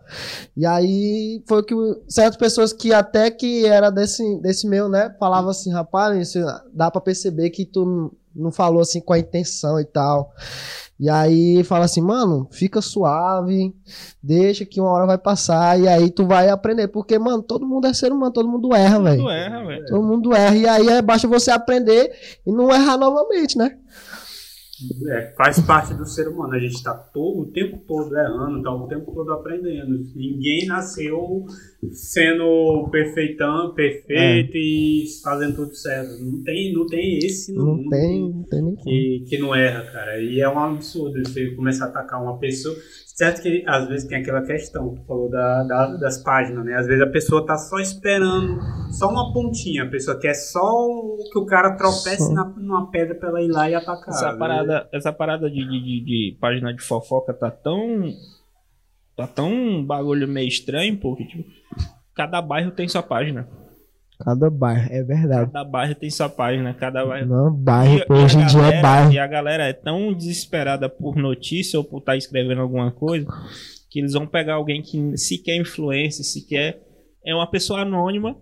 E aí foi que certas pessoas que até que era desse, desse meu, né, falavam assim, rapaz, dá pra perceber que tu não- falou assim com a intenção e tal. E aí fala assim, mano, fica suave, deixa que uma hora vai passar e aí tu vai aprender. Porque, mano, todo mundo é ser humano, todo mundo erra, velho. Tu erra, velho. Todo mundo erra. E aí é, basta você aprender e não errar novamente, né? É, faz parte do ser humano. A gente tá todo, o tempo todo errando, tá o tempo todo aprendendo. Ninguém nasceu sendo perfeitão, perfeito e fazendo tudo certo. Não tem, não tem esse Não mundo tem, não tem nem que, que não erra, cara. E é um absurdo você começar a atacar uma pessoa. Certo que às vezes tem aquela questão, tu falou da, da- das páginas, né? Às vezes a pessoa tá só esperando, só uma pontinha. A pessoa quer só o- que o cara tropece Só. na, numa pedra pra ela ir lá e atacar. Essa né? parada, essa parada de, de, de- de página de fofoca tá tão. Tá tão um bagulho meio estranho, porque, tipo, cada bairro tem sua página. Cada bairro, é verdade. Cada bairro tem sua página, cada bairro. Não, bairro, E- hoje em dia é galera- bairro. E a galera é tão desesperada por notícia ou por estar escrevendo alguma coisa que eles vão pegar alguém que sequer influência, sequer é uma pessoa anônima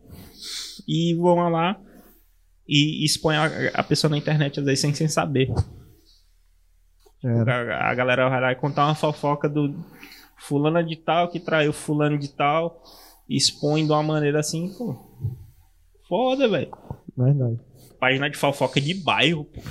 e vão lá e expõe a, a pessoa na internet às vezes sem, sem saber. Era. A, a galera vai lá e contar uma fofoca do fulana de tal que traiu fulano de tal, expõe de uma maneira assim, pô. Foda, velho. Verdade. Página de fofoca de bairro, pô.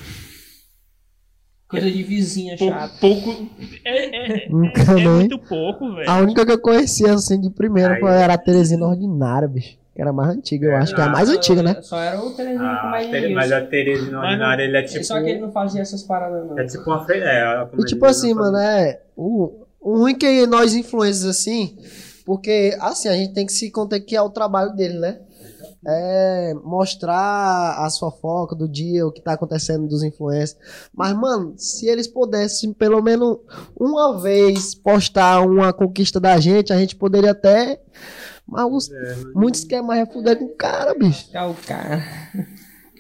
Coisa de vizinha Pou- chata. pouco. É, é, Nunca é nem. muito pouco, velho. A única que eu conhecia assim de primeira Aí- era a Teresina Ordinária, bicho. Que era mais antiga, eu acho que é a mais antiga, né? Só era o Terezinha com Ah, mais Tere- mas a Terezinha Ordinária, ele é tipo. Só que ele não fazia essas paradas, não. É tipo uma feira. É, E tipo assim, mano, é. O, o ruim que nós influencers assim, porque assim, a gente tem que se contar que é o trabalho dele, né? É mostrar as fofocas do dia, o que tá acontecendo dos influencers. Mas, mano, se eles pudessem pelo menos uma vez postar uma conquista da gente, a gente poderia até. Mas os, É, mas- muitos querem mais é fuder com o cara, bicho. É o cara.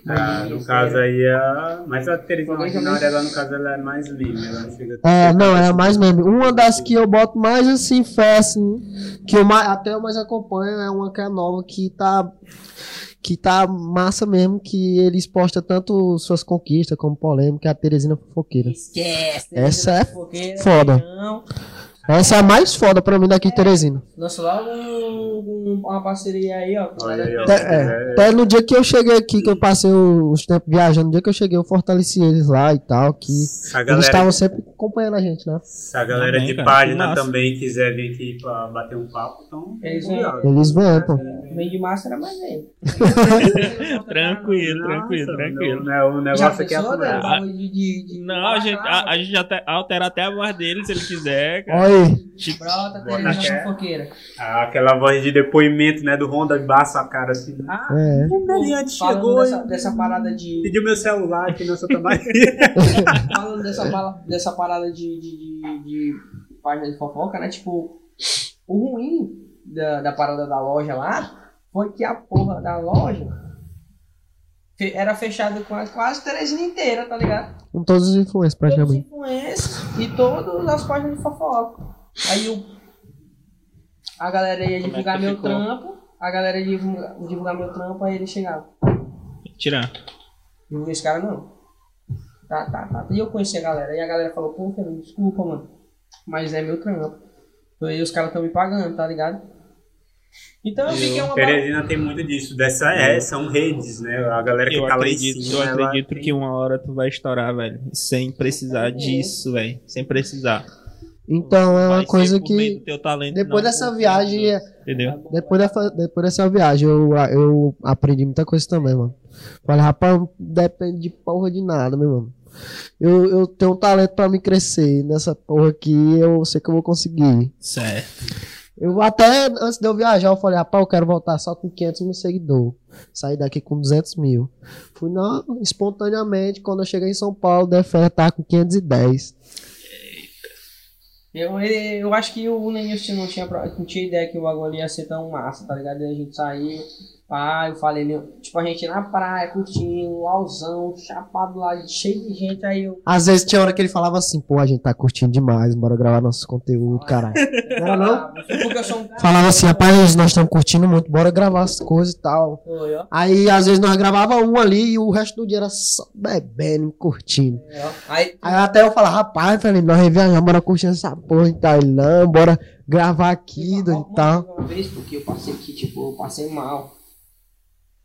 Ah, no caso aí, a... mas a Terezinha Ordinária, ela, no caso, ela é mais meme. Ela não chega a É, não, é mais mesmo. Uma das que eu boto mais assim, fé, assim, que eu mais, até eu mais acompanho, é uma que é nova que tá. Que tá massa mesmo, que eles postam tanto suas conquistas como polêmica, é a Teresina Fofoqueira. Esquece. Essa é Fofoqueira, foda. feijão. Essa é a mais foda pra mim daqui de Teresina. Lança logo um- um- uma parceria aí, ó. Olha aí, ó. Até, é, até no dia que eu cheguei aqui, que eu passei os tempos viajando, no dia que eu cheguei, eu fortaleci eles lá e tal, que A eles galera, estavam sempre acompanhando a gente, né? se a galera Também, de cara, página também quiser vir aqui pra bater um papo, então. Eles convidados. Eles vêm, pô. Vem de máscara, mas vem. Tranquilo, Nossa, tranquilo, tranquilo. Não, não, o negócio Já aqui é a né? Bagulho de, de, de Não, a gente, a, a gente até altera até a voz dele se ele quiser, cara. Olha aí. Tipo, Brota, fofoqueira. Ah, Aquela voz de depoimento, né, do Honda, embaça a cara assim. Ah, É. O meliante chegou dessa, e dessa parada de. pediu meu celular aqui na Santa Maria. falando dessa, dessa parada de, de, de, de página de fofoca, né? Tipo, o ruim da, da parada da loja lá foi que a porra da loja era fechada com a, quase Teresina inteira, tá ligado? Com todos os influencers, Todos os praticamente. influencers e todas as páginas de fofoca. Aí o, a galera ia é divulgar meu ficou? trampo, a galera ia divulgar, divulgar meu trampo, aí ele chegava. tirar. E esse cara não. Tá, tá, tá. E eu conheci a galera. E a galera falou, pô, Fernando, desculpa, mano. Mas é meu trampo. E os caras estão me pagando, tá ligado? Então eu vi que é uma Teresina tem muito disso. Dessa é, são redes, né? A galera que Eu tá acredito, lá em eu cima. ela acredito que uma hora tu vai estourar, velho. Sem precisar disso, velho. Sem precisar. Então é Vai uma ser coisa que. teu talento, Depois não dessa viagem, meio do- Entendeu? depois dessa, depois dessa viagem, eu, eu aprendi muita coisa também, mano. Falei, rapaz, não depende de porra de nada, meu mano. Eu, eu tenho um talento pra me crescer nessa porra aqui, eu sei que eu vou conseguir. Certo. Eu até, antes de eu viajar, eu falei, rapaz, eu quero voltar só com 500 mil seguidores. Sair daqui com 200 mil. Fui não, espontaneamente, quando eu cheguei em São Paulo, DFR tava com 510. Eu, eu acho que o Neilson não tinha, não tinha ideia que o bagulho ia ser tão massa, tá ligado? E a gente saiu, Pá, eu falei, tipo, a gente na praia, curtindo, lauzão, chapado lá, cheio de gente, aí eu. Às vezes tinha hora que ele falava assim, pô, a gente tá curtindo demais, bora gravar nosso conteúdo, caralho. Não era não? Ah, eu um. Falava assim, rapaz, nós estamos curtindo muito, bora gravar as coisas e tal. Aí, às vezes, nós gravava um ali e o resto do dia era só bebendo, curtindo. É. Aí, Aí até eu falava, rapaz, falei, nós reviajamos, bora curtir essa porra em Tailândia, bora gravar aqui e tal. Uma vez, porque eu passei aqui, tipo, eu passei mal.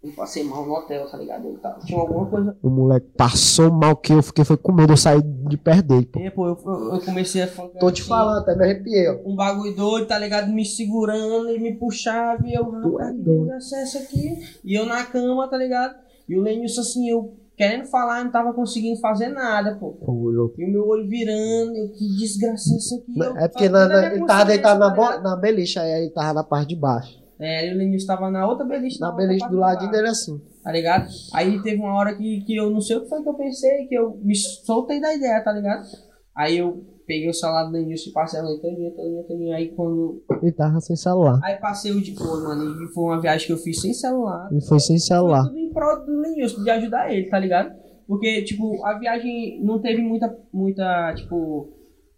Eu passei mal no hotel, tá ligado? Eu tava- tinha alguma coisa. O moleque passou mal que eu fiquei, foi com medo, eu saí de perto dele, pô. É, pô, eu, eu- eu comecei a falar. Tô te assim, falando, até me arrepiei, ó. Um bagulho doido, tá ligado? Me segurando e me puxava. E eu, Tu é doido. desgraça é essa aqui? E eu na cama, tá ligado? E o Lenilson, assim, eu querendo falar, não tava conseguindo fazer nada, pô. Pô, eu- E o meu olho virando, eu, que desgraça é essa aqui? Eu É porque na- na- ele tava deitado na, tá na beliche, aí ele tava na parte de baixo. É, e o Lenilson tava na outra beliche. Na outra beliche parte do ladinho baixo. dele assim. tá ligado? Aí teve uma hora que, que eu não sei o que foi que eu pensei, que eu me soltei da ideia, tá ligado? Aí eu peguei o celular do Denilson e passei a noite todinha, todinha, todinha. Aí quando. Ele tava sem celular. Aí passei o de pô, mano, e foi uma viagem que eu fiz sem celular. Ele foi sem Foi celular. tudo em prol do Denilson, de ajudar ele, tá ligado? Porque, tipo, a viagem não teve muita, muita, tipo.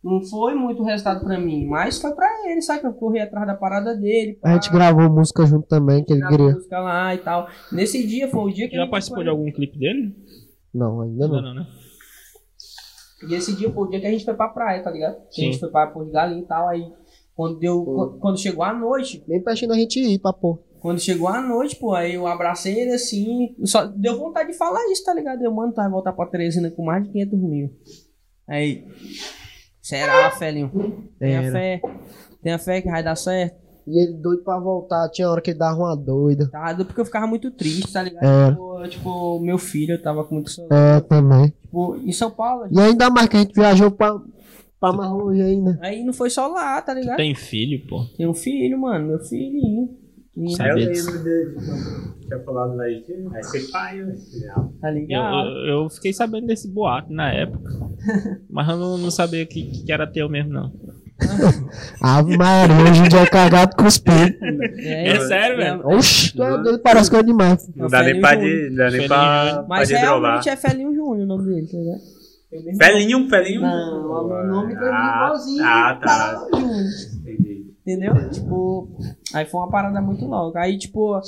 Não foi muito resultado pra mim, mas foi pra ele, sabe? Eu corri atrás da parada dele. A gente pá, gravou música junto também, que ele gravou queria. música lá e tal. Nesse dia foi o dia que a Já gente participou foi- de algum clipe dele? Não, ainda Ainda não. não, né? E esse dia foi o dia que a gente foi pra praia, tá ligado? Que Sim. A gente foi pra Porto de Galinha e tal, aí quando deu. qu- Quando chegou a noite, Bem pertinho da gente ir pra pôr. quando chegou a noite, pô, aí eu abracei ele assim, só deu vontade de falar isso, tá ligado? Eu, mano, tu vai voltar pra Teresina com mais de 500 mil. Aí, será, Felinho? Tenha Era. fé, tenha fé que vai dar certo. E ele doido pra voltar. Tinha hora que ele dava uma doida. Tá, porque eu ficava muito triste, tá ligado? É. Tipo, tipo, meu filho, eu tava com muito saudade. É, também. Tipo, em São Paulo, E ainda mais que a gente viajou pra, pra mais longe ainda. aí não foi só lá, tá ligado? Tem filho, pô. Tem um filho, mano, meu filhinho. Eu lembro tinha falado vai ser pai, né? Tá ligado? eu, eu fiquei sabendo desse boato na época. mas eu não, não sabia que, que era teu mesmo, não. Ave Maria, hoje em dia é cagado com os peitos. É sério, velho? Oxi, tu é doido, parece coisa demais. Não dá nem pra, de, não dá nem pra, Mas realmente é Felinho Júnior o nome dele, tá ligado? Felinho, Felinho. Não, o nome dele é Ah, igualzinho. Ah, tá. Felinho Júnior. Entendi. Entendeu? Tipo, aí foi uma parada muito louca. Aí, tipo,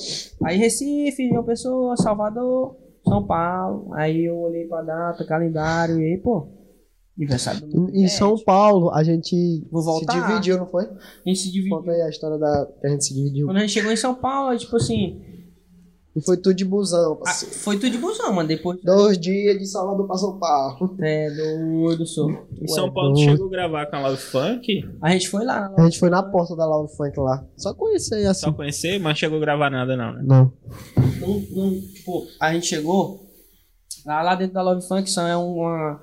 aí Recife, João Pessoa, Salvador, São Paulo. Aí eu olhei pra data, calendário e aí, pô, aniversário do Em. São Paulo, a gente Vou voltar. se dividiu, não foi? A gente se dividiu. Conta aí a história da que a gente se dividiu. Quando a gente chegou em São Paulo, tipo assim, E foi tudo de busão, ah, parceiro. foi tudo de busão, mano. Depois Dois dias de Salvador pra São Paulo. é, do, do sul. Em São Paulo, tu doido. chegou a gravar com a Love Funk, A gente foi lá. A gente foi na porta da Love Funk lá. Só conhecer assim. só conhecer, mas não chegou a gravar nada, não, né? Não. Não, não, tipo, a gente chegou lá, lá dentro da Love Function é uma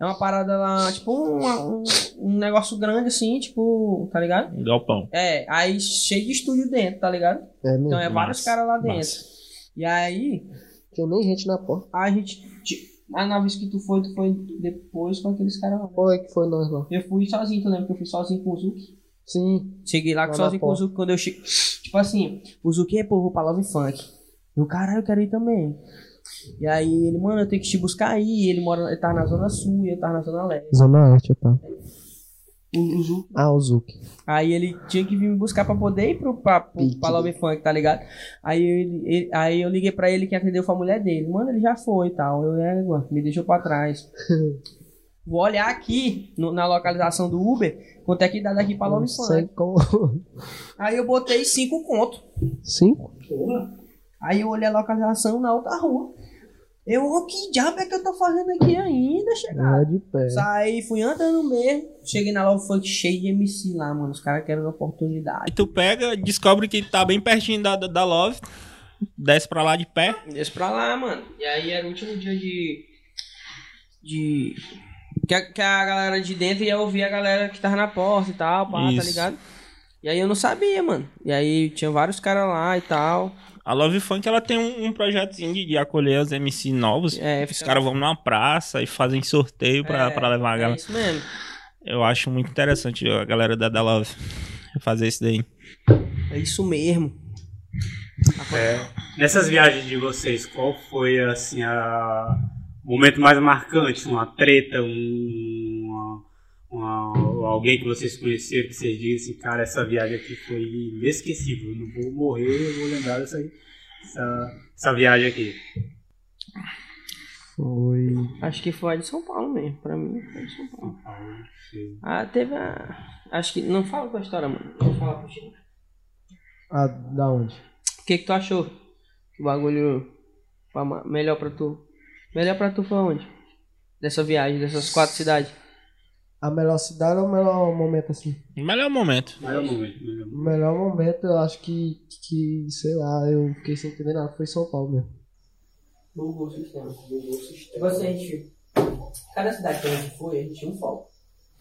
é uma parada lá, tipo uma- um, um negócio grande assim, tipo, tá ligado? Um galpão. É, aí cheio de estúdio dentro, tá ligado? É mesmo. Então é vários caras lá dentro. massa. E aí Tinha nem gente na porta. a gente a na vez que tu foi, tu foi depois com aqueles caras lá. Foi que foi nós lá. Eu fui sozinho, tu lembra que eu fui sozinho com o Zuki? Sim. Cheguei lá Lá sozinho com o. Zuki quando eu cheguei. Tipo assim, o Zuki é, pô, vou pra Love Funk. E o caralho, eu quero ir também. E aí ele, mano, eu tenho que te buscar aí. Ele mora, ele tá na Zona Sul e eu tava na Zona Leste. Zona Oeste, tá. O, o Zuki. Ah, o Zuki. Aí ele tinha que vir me buscar pra poder ir pro, pra, pro, Pique. pra Love Funk, tá ligado? Aí, ele, ele- aí eu liguei pra ele que atendeu foi a mulher dele. Mano, ele já foi e tal. Eu, é, mano, me deixou pra trás. Vou olhar aqui no- na localização do Uber, quanto é que dá daqui pra Love Funk. Aí eu botei cinco conto. Cinco? Aí eu olhei a localização na outra rua. Eu, "Ô, que diabo é que eu tô fazendo aqui ainda, chegar? É de pé. Saí, fui andando mesmo. Cheguei na Love Funk cheio de MC lá, mano. Os caras querem oportunidade. Aí tu pega, descobre que tá bem pertinho da, da, Love, desce pra lá de pé. Desce pra lá, mano. E aí era o último dia de. De. Que a, que a galera de dentro ia ouvir a galera que tava na porta e tal, pá, tá Isso. ligado? E aí eu não sabia, mano. E aí tinha vários caras lá e tal. A Love Funk ela tem um, um projetozinho de, de acolher os MC novos. É, Os fica- caras vão numa praça e fazem sorteio pra, é, pra levar a É galera. isso mesmo. Eu acho muito interessante a galera da, da Love fazer isso daí. É isso mesmo. É, Nessas viagens de vocês, qual foi assim a o momento mais marcante? Uma treta, um, uma, uma- alguém que vocês conheceram que vocês dizem assim, cara, essa viagem aqui foi inesquecível. Eu não vou morrer, eu vou lembrar dessa, essa, essa viagem aqui. Foi. Acho que foi a de São Paulo mesmo. Pra mim, foi a de São Paulo. Ah, sim. Ah, teve a. Acho que. Não fala com a história, mano. Vou falar pro Chico. Ah, da onde? O que que tu achou? O bagulho foi ma- melhor pra tu? Melhor pra tu foi onde? Dessa viagem, dessas quatro cidades? A melhor cidade ou o melhor momento assim? Melhor momento. Melhor momento, melhor momento. O melhor momento, eu acho que, que, sei lá, eu fiquei sem entender nada, foi São Paulo mesmo. Bugou o sistema. Bugou o sistema. Assim, a gente. Cada cidade que a gente foi, a gente tinha um foco.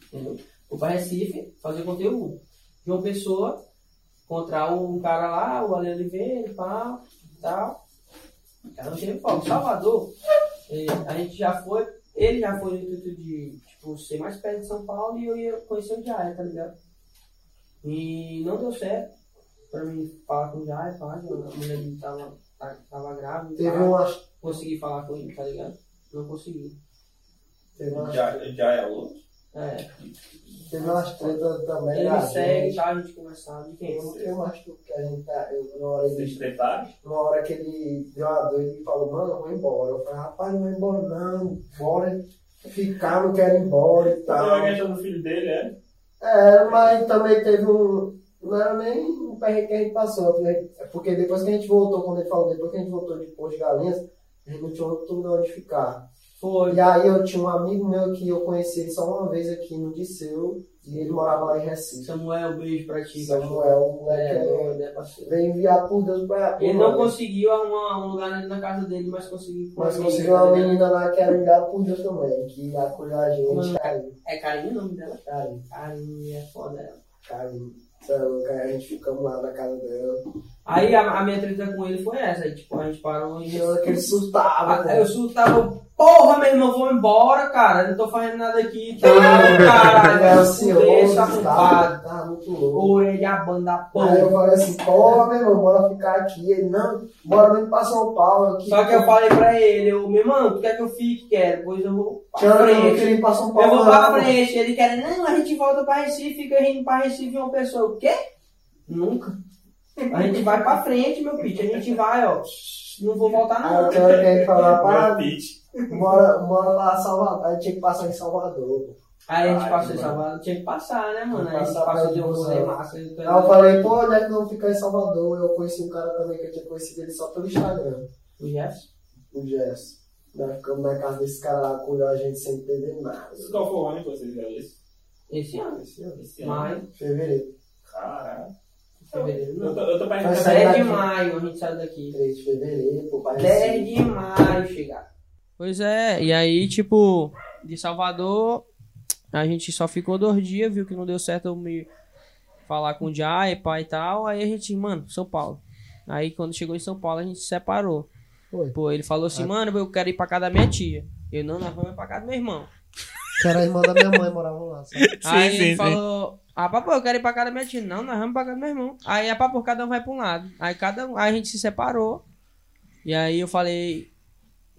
Entendeu? Fui pra Recife fazer conteúdo. De uma pessoa, encontrar um cara lá, o Ale Oliveira, pá, tal. Cada um teve foco. Salvador, eh, a gente já foi. Ele já foi no intuito de, tipo, ser mais perto de São Paulo e eu ia conhecer o Jair, tá ligado? E não deu certo pra mim falar com o Jair, pá, a mulher dele tava, tava grávida. Teve uma. consegui falar com ele, tá ligado? Não consegui. Teve uma, Já, já é outro? É. teve umas tretas também. Ele me segue, gente. tá? A gente conversava de quem? Eu, eu acho que a gente tá. Eu, na, hora Vocês ele, tretaram? na hora que ele deu a doida e falou, mano, eu vou embora. Eu falei, rapaz, não vou embora não, bora ficar, não quero ir embora e Não, a tal. questão do filho dele é. É, mas também teve um. Não era nem um perrengue que a gente passou. né? Porque depois que a gente voltou, quando ele falou, depois que a gente voltou de Porto de Galinhas, a gente não tinha outro lugar onde ficar. Foi. E aí eu tinha um amigo meu que eu conheci ele só uma vez aqui no Disseu, e ele morava lá em Recife. Samuel, beijo pra ti. cachorro. Samuel, moleque É, é, é veio enviado por Deus pra Ele não conseguiu arrumar um lugar na casa dele, mas conseguiu. Mas uma conseguiu uma tá ligado? menina lá que era enviada por Deus também, que acolheu a gente. Mano. É Carinho o nome dela? carinho, Carinho, é foda ela. carinho. Cê é louco, aí a gente ficamos lá na casa dela. Aí a, a minha treta com ele foi essa. Aí, tipo, a gente parou e. E eu que ele surtava, Ah, eu surtava, porra, meu irmão, vou embora, cara. Eu não tô fazendo nada aqui. Tá, caralho. Vai assim, ansioso, safado. tava, tava muito louco. Orelha banda porra. Aí eu falei assim, porra, meu irmão, bora ficar aqui. Ele, não, bora mesmo pra São Paulo. Aqui. Só que eu falei pra ele, eu, meu irmão, tu quer que eu fique? Quero, pois eu vou pra eu não frente. queria ir pra São Eu Paulo. vou pra não, frente. Ele quer, não, a gente volta pra Recife, fica indo pra Recife uma pessoa. O quê? Nunca. A gente vai pra frente, meu pitch. A gente vai, ó. Não vou voltar não. tinha hora que ele falava, Brad bora, bora lá Salvador. Aí tinha que passar em Salvador. pô. Aí a gente Ai, passou em mano. Salvador, tinha que passar, né, mano? Aí a gente Passar passou de um rolê massa. Aí eu falei, pô, onde é que vamos ficar em Salvador? Eu conheci um cara também que eu tinha conhecido ele só pelo Instagram, O Jefferson? o Jess. Nós ficamos na casa desse cara lá, acolheu a gente sem entender nada. Qual foi o ano que vocês viram isso? Esse ano. Esse ano, Esse ano. Maio, fevereiro, Caralho. fevereiro. Eu Não. tô, eu tô Vai perguntando. sair 10 de maio a gente saiu daqui. 3 de fevereiro, pô, parece. 10 de maio chegar. Pois é, e aí, tipo, de Salvador, a gente só ficou dois dias, viu que não deu certo eu me falar com o Jai, pai e tal. Aí a gente, mano, São Paulo. Aí quando chegou em São Paulo, a gente se separou. Foi. Pô, ele falou assim, mano, eu quero ir pra casa da minha tia. Eu não, nós vamos pra casa do meu irmão. Que era a irmã da minha mãe, morava lá. Sabe? aí sim, ele sim. falou, ah, papo, eu quero ir pra casa da minha tia. Não, nós vamos pra casa do meu irmão. Aí, ah, papo, cada um vai pra um lado. Aí cada um, aí a gente se separou. E aí eu falei,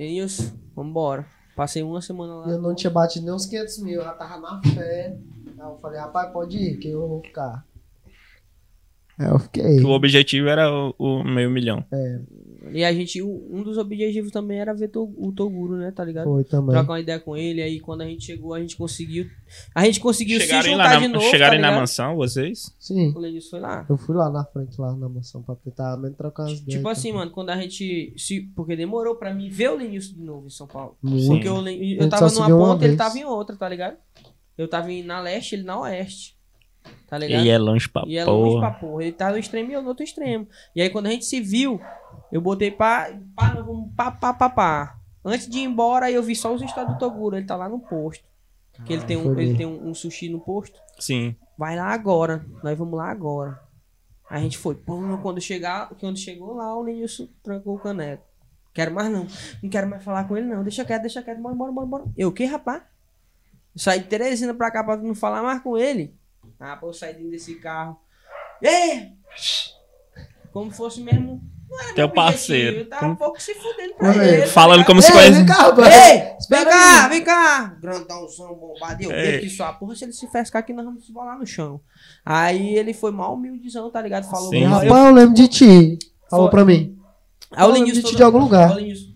Enilson, vambora. Passei uma semana lá. Eu não tinha batido nem uns 500 mil, eu já tava na fé. Aí eu falei, rapaz, pode ir, que eu vou ficar. Aí eu fiquei. O objetivo era o, o meio milhão. E a gente, um dos objetivos também era ver to- o Toguro, né, tá ligado? Foi também. Trocar uma ideia com ele, aí quando a gente chegou, a gente conseguiu. A gente conseguiu se Chegarem juntar lá de na, novo. chegarem tá na mansão, vocês? Sim. O Lenilson foi lá. Eu fui lá na frente, lá na mansão, pra tentar mesmo trocar umas ideias. Tipo assim, mano, quando a gente. Se, porque demorou pra mim ver o Lenilson de novo em São Paulo. Muito. Porque eu, eu tava se numa ponta, ele tava em outra, tá ligado? Eu tava na leste, ele na oeste. Tá ligado? E é longe pra E é longe pra porra. porra. Ele tá no extremo e eu no outro extremo. E aí quando a gente se viu, eu botei pá, pá, vamos pá, pá, pá, pá. Antes de ir embora, eu vi só os estados do Toguro. Ele tá lá no posto. Que ele tem, um, ele tem um, um sushi no posto. Sim. Vai lá agora. Nós vamos lá agora. A gente foi. Pô, quando, chegar, quando chegou lá, o Lenilson trancou o caneco. Quero mais não. Não quero mais falar com ele, não. Deixa quieto, deixa quieto. Bora, bora, bora, bora. Eu, o que, rapaz? Eu saí de Teresina pra cá pra não falar mais com ele. Ah, pô, eu saí dentro desse carro. Ei! Como fosse mesmo Teu parceiro. Eu tava um pouco se fudendo pra aí. ele. Falando como se fosse. vem cá, rapaz. Ei, vem cá, vem cá. Grandãozão, bombado. Eu vejo que sua porra, se ele se fescar aqui, nós vamos se bolar no chão. Aí ele foi mal humildizão, tá ligado? Falou, Sim, "Não, sim. eu- Rapaz, eu lembro de ti. Falou Foi. pra mim. Aí o eu lembro Lenilson de ti todo- de algum lugar. Aí o.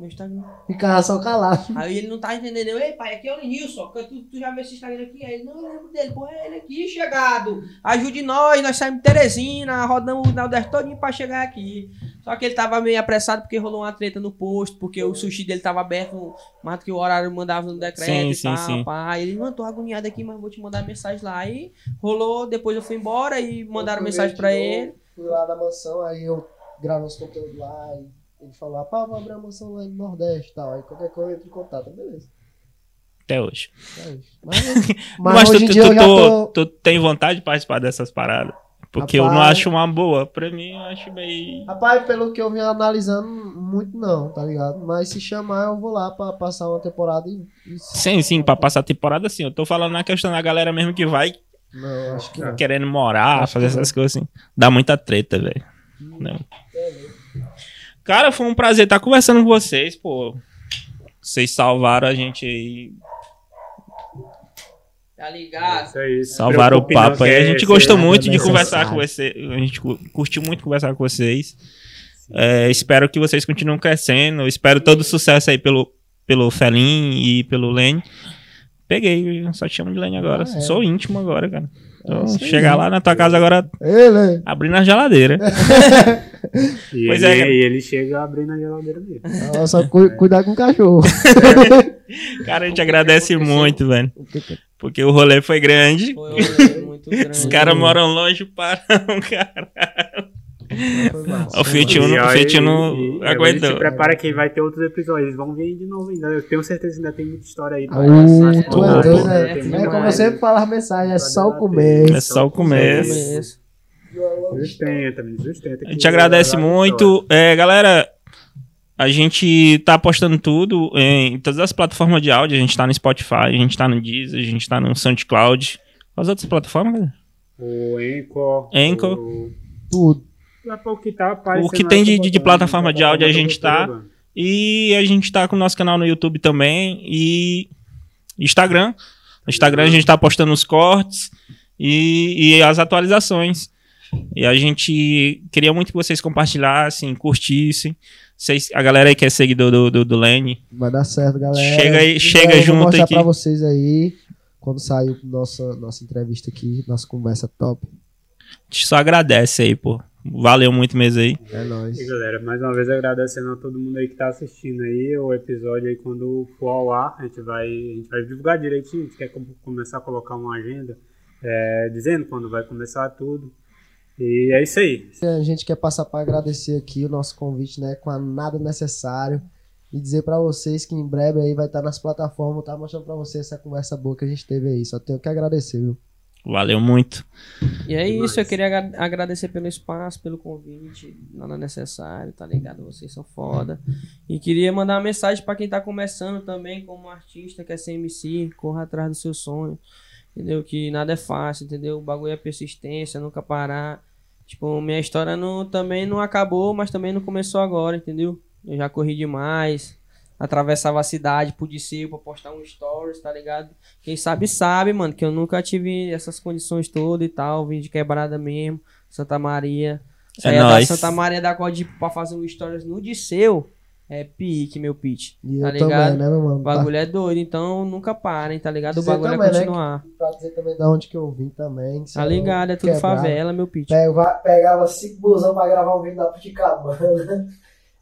Meu Instagram. Ficava só calado. Aí ele não tá entendendo. Eu, Ei, pai, aqui é o Lenilson. Tu, tu já viu esse Instagram aqui? Aí ele, não, eu lembro dele. Pô, é ele aqui, chegado. Ajude nós, nós saímos de Teresina, rodamos o Naldeste todinho pra chegar aqui. Só que ele tava meio apressado porque rolou uma treta no posto, porque o sushi dele tava aberto mais do que o horário mandava no decreto Sim, e sim, tal. sim. Aí ele, mano, tô agoniado aqui, mas vou te mandar mensagem lá. Aí rolou, depois eu fui embora e mandaram mensagem pra ele. Fui lá na mansão, aí eu gravo os conteúdos lá. E ele falou, rapaz, vou abrir a mansão lá no Nordeste e tal. Aí qualquer coisa eu entro em contato. Beleza. Até hoje. É. Mas, Mas, mas tu, hoje tu, tô. tu tem vontade de participar dessas paradas? Porque eu não Rapaz. acho uma boa. Pra mim, eu acho meio. Rapaz, pelo que eu vim analisando, muito não, tá ligado? Mas se chamar, eu vou lá pra passar uma temporada e. e- Sim, sim, pra passar a temporada sim. Eu tô falando na questão da galera mesmo que vai Não, acho que não. querendo morar, Acho fazer essas coisas assim. Dá muita treta, velho. Não. Cara, foi um prazer estar conversando com vocês, pô. Vocês salvaram a gente aí. Tá ligado? Isso aí. Salvaram o papo aí. A gente gostou é muito de conversar com vocês. A gente cu- curtiu muito conversar com vocês. É, espero que vocês continuem crescendo. Espero todo sucesso aí pelo, pelo Felim e pelo Lene. Peguei, só te chamo de Lene agora. Ah, é. Sou íntimo agora, cara. Então, aí. chegar lá na tua casa agora, Ele! abrindo a geladeira. E Pois ele, é, e ele chega abrindo a geladeira dele. Ah, Só cu cuidar com o cachorro. Cara, a gente O agradece muito, velho. Porque o rolê foi grande. Foi um rolê muito grande. Os caras moram longe para um cara. O Fiat Uno, o Fiat Uno aguentou. Se prepara que vai ter outros episódios. Eles vão vir de novo ainda. Eu tenho certeza que ainda tem muita história aí. Uh, pra- tu é doido, né? É como eu sempre falo as mensagens, é só o É começo. só o começo. Sustenta, sustenta. A gente agradece muito. É, galera, a gente tá postando tudo em todas as plataformas de áudio. A gente tá no Spotify, a gente tá no Deezer, a gente tá no SoundCloud. Quais outras plataformas, galera? O Anchor. Anchor. O... Tudo. É para o que tá aparecendo O que tem de- lá, de- de botando, plataforma de áudio, a gente tá. botando. E a gente tá com o nosso canal no YouTube também. E Instagram. No Instagram a gente tá postando os cortes e, e as atualizações. E a gente queria muito que vocês compartilhassem, curtissem. Vocês, a galera aí que é seguidor do, do, do Lene, Vai dar certo, galera. Chega aí- Em chega breve eu junto Vou mostrar aqui. pra vocês aí, quando sair nossa, nossa entrevista aqui, nossa conversa top. a gente só agradece aí, pô. Valeu muito mesmo aí. É nóis. E galera, mais uma vez agradecendo a todo mundo aí que tá assistindo aí. O episódio aí, quando for ao ar, a gente vai, a gente vai divulgar direitinho. A gente quer com- começar a colocar uma agenda é, dizendo quando vai começar tudo. E é isso aí. A gente quer passar para agradecer aqui o nosso convite, né, com a nada necessário e dizer para vocês que em breve aí vai estar nas plataformas, tá mostrando para vocês essa conversa boa que a gente teve aí. Só tenho que agradecer, viu? Valeu muito. E é Demais. isso, eu queria agra- agradecer pelo espaço, pelo convite, nada necessário, tá ligado? Vocês são foda. E queria mandar uma mensagem pra quem tá começando também como artista, quer ser MC, corra atrás do seu sonho, entendeu? Que nada é fácil, entendeu? O bagulho é persistência, nunca parar. Tipo, minha história não, também não acabou, mas também não começou agora, entendeu? Eu já corri demais, atravessava a cidade por Disseu pra postar um stories, tá ligado? Quem sabe sabe, mano, que eu nunca tive essas condições todas e tal. Vim de quebrada mesmo, Santa Maria. É nóis. Santa Maria da Code pra fazer um stories no Disseu. É pique, meu pitch. E Tá eu ligado? também, né, meu mano? O bagulho é doido, então nunca parem, tá ligado? O Dizer bagulho também, é né, continuar. Pra dizer também da onde que eu vim também. que Tá ligado? É tudo quebrar. favela, meu pitch. Pega- pegava cinco busão pra gravar um vídeo da Puticabana.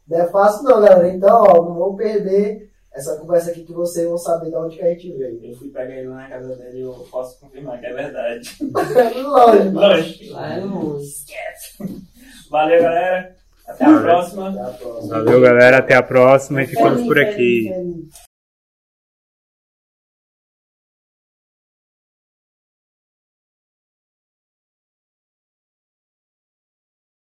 Não é fácil não, galera. Então, ó, não vão perder essa conversa aqui que vocês vão saber de onde que a gente veio. Eu fui pegar ele lá na casa dele e eu posso confirmar que é verdade. Lógico. Lógico. É longe. Valeu, galera. Até a próxima. Até a próxima. Valeu, galera. Até a próxima e ficamos por aqui.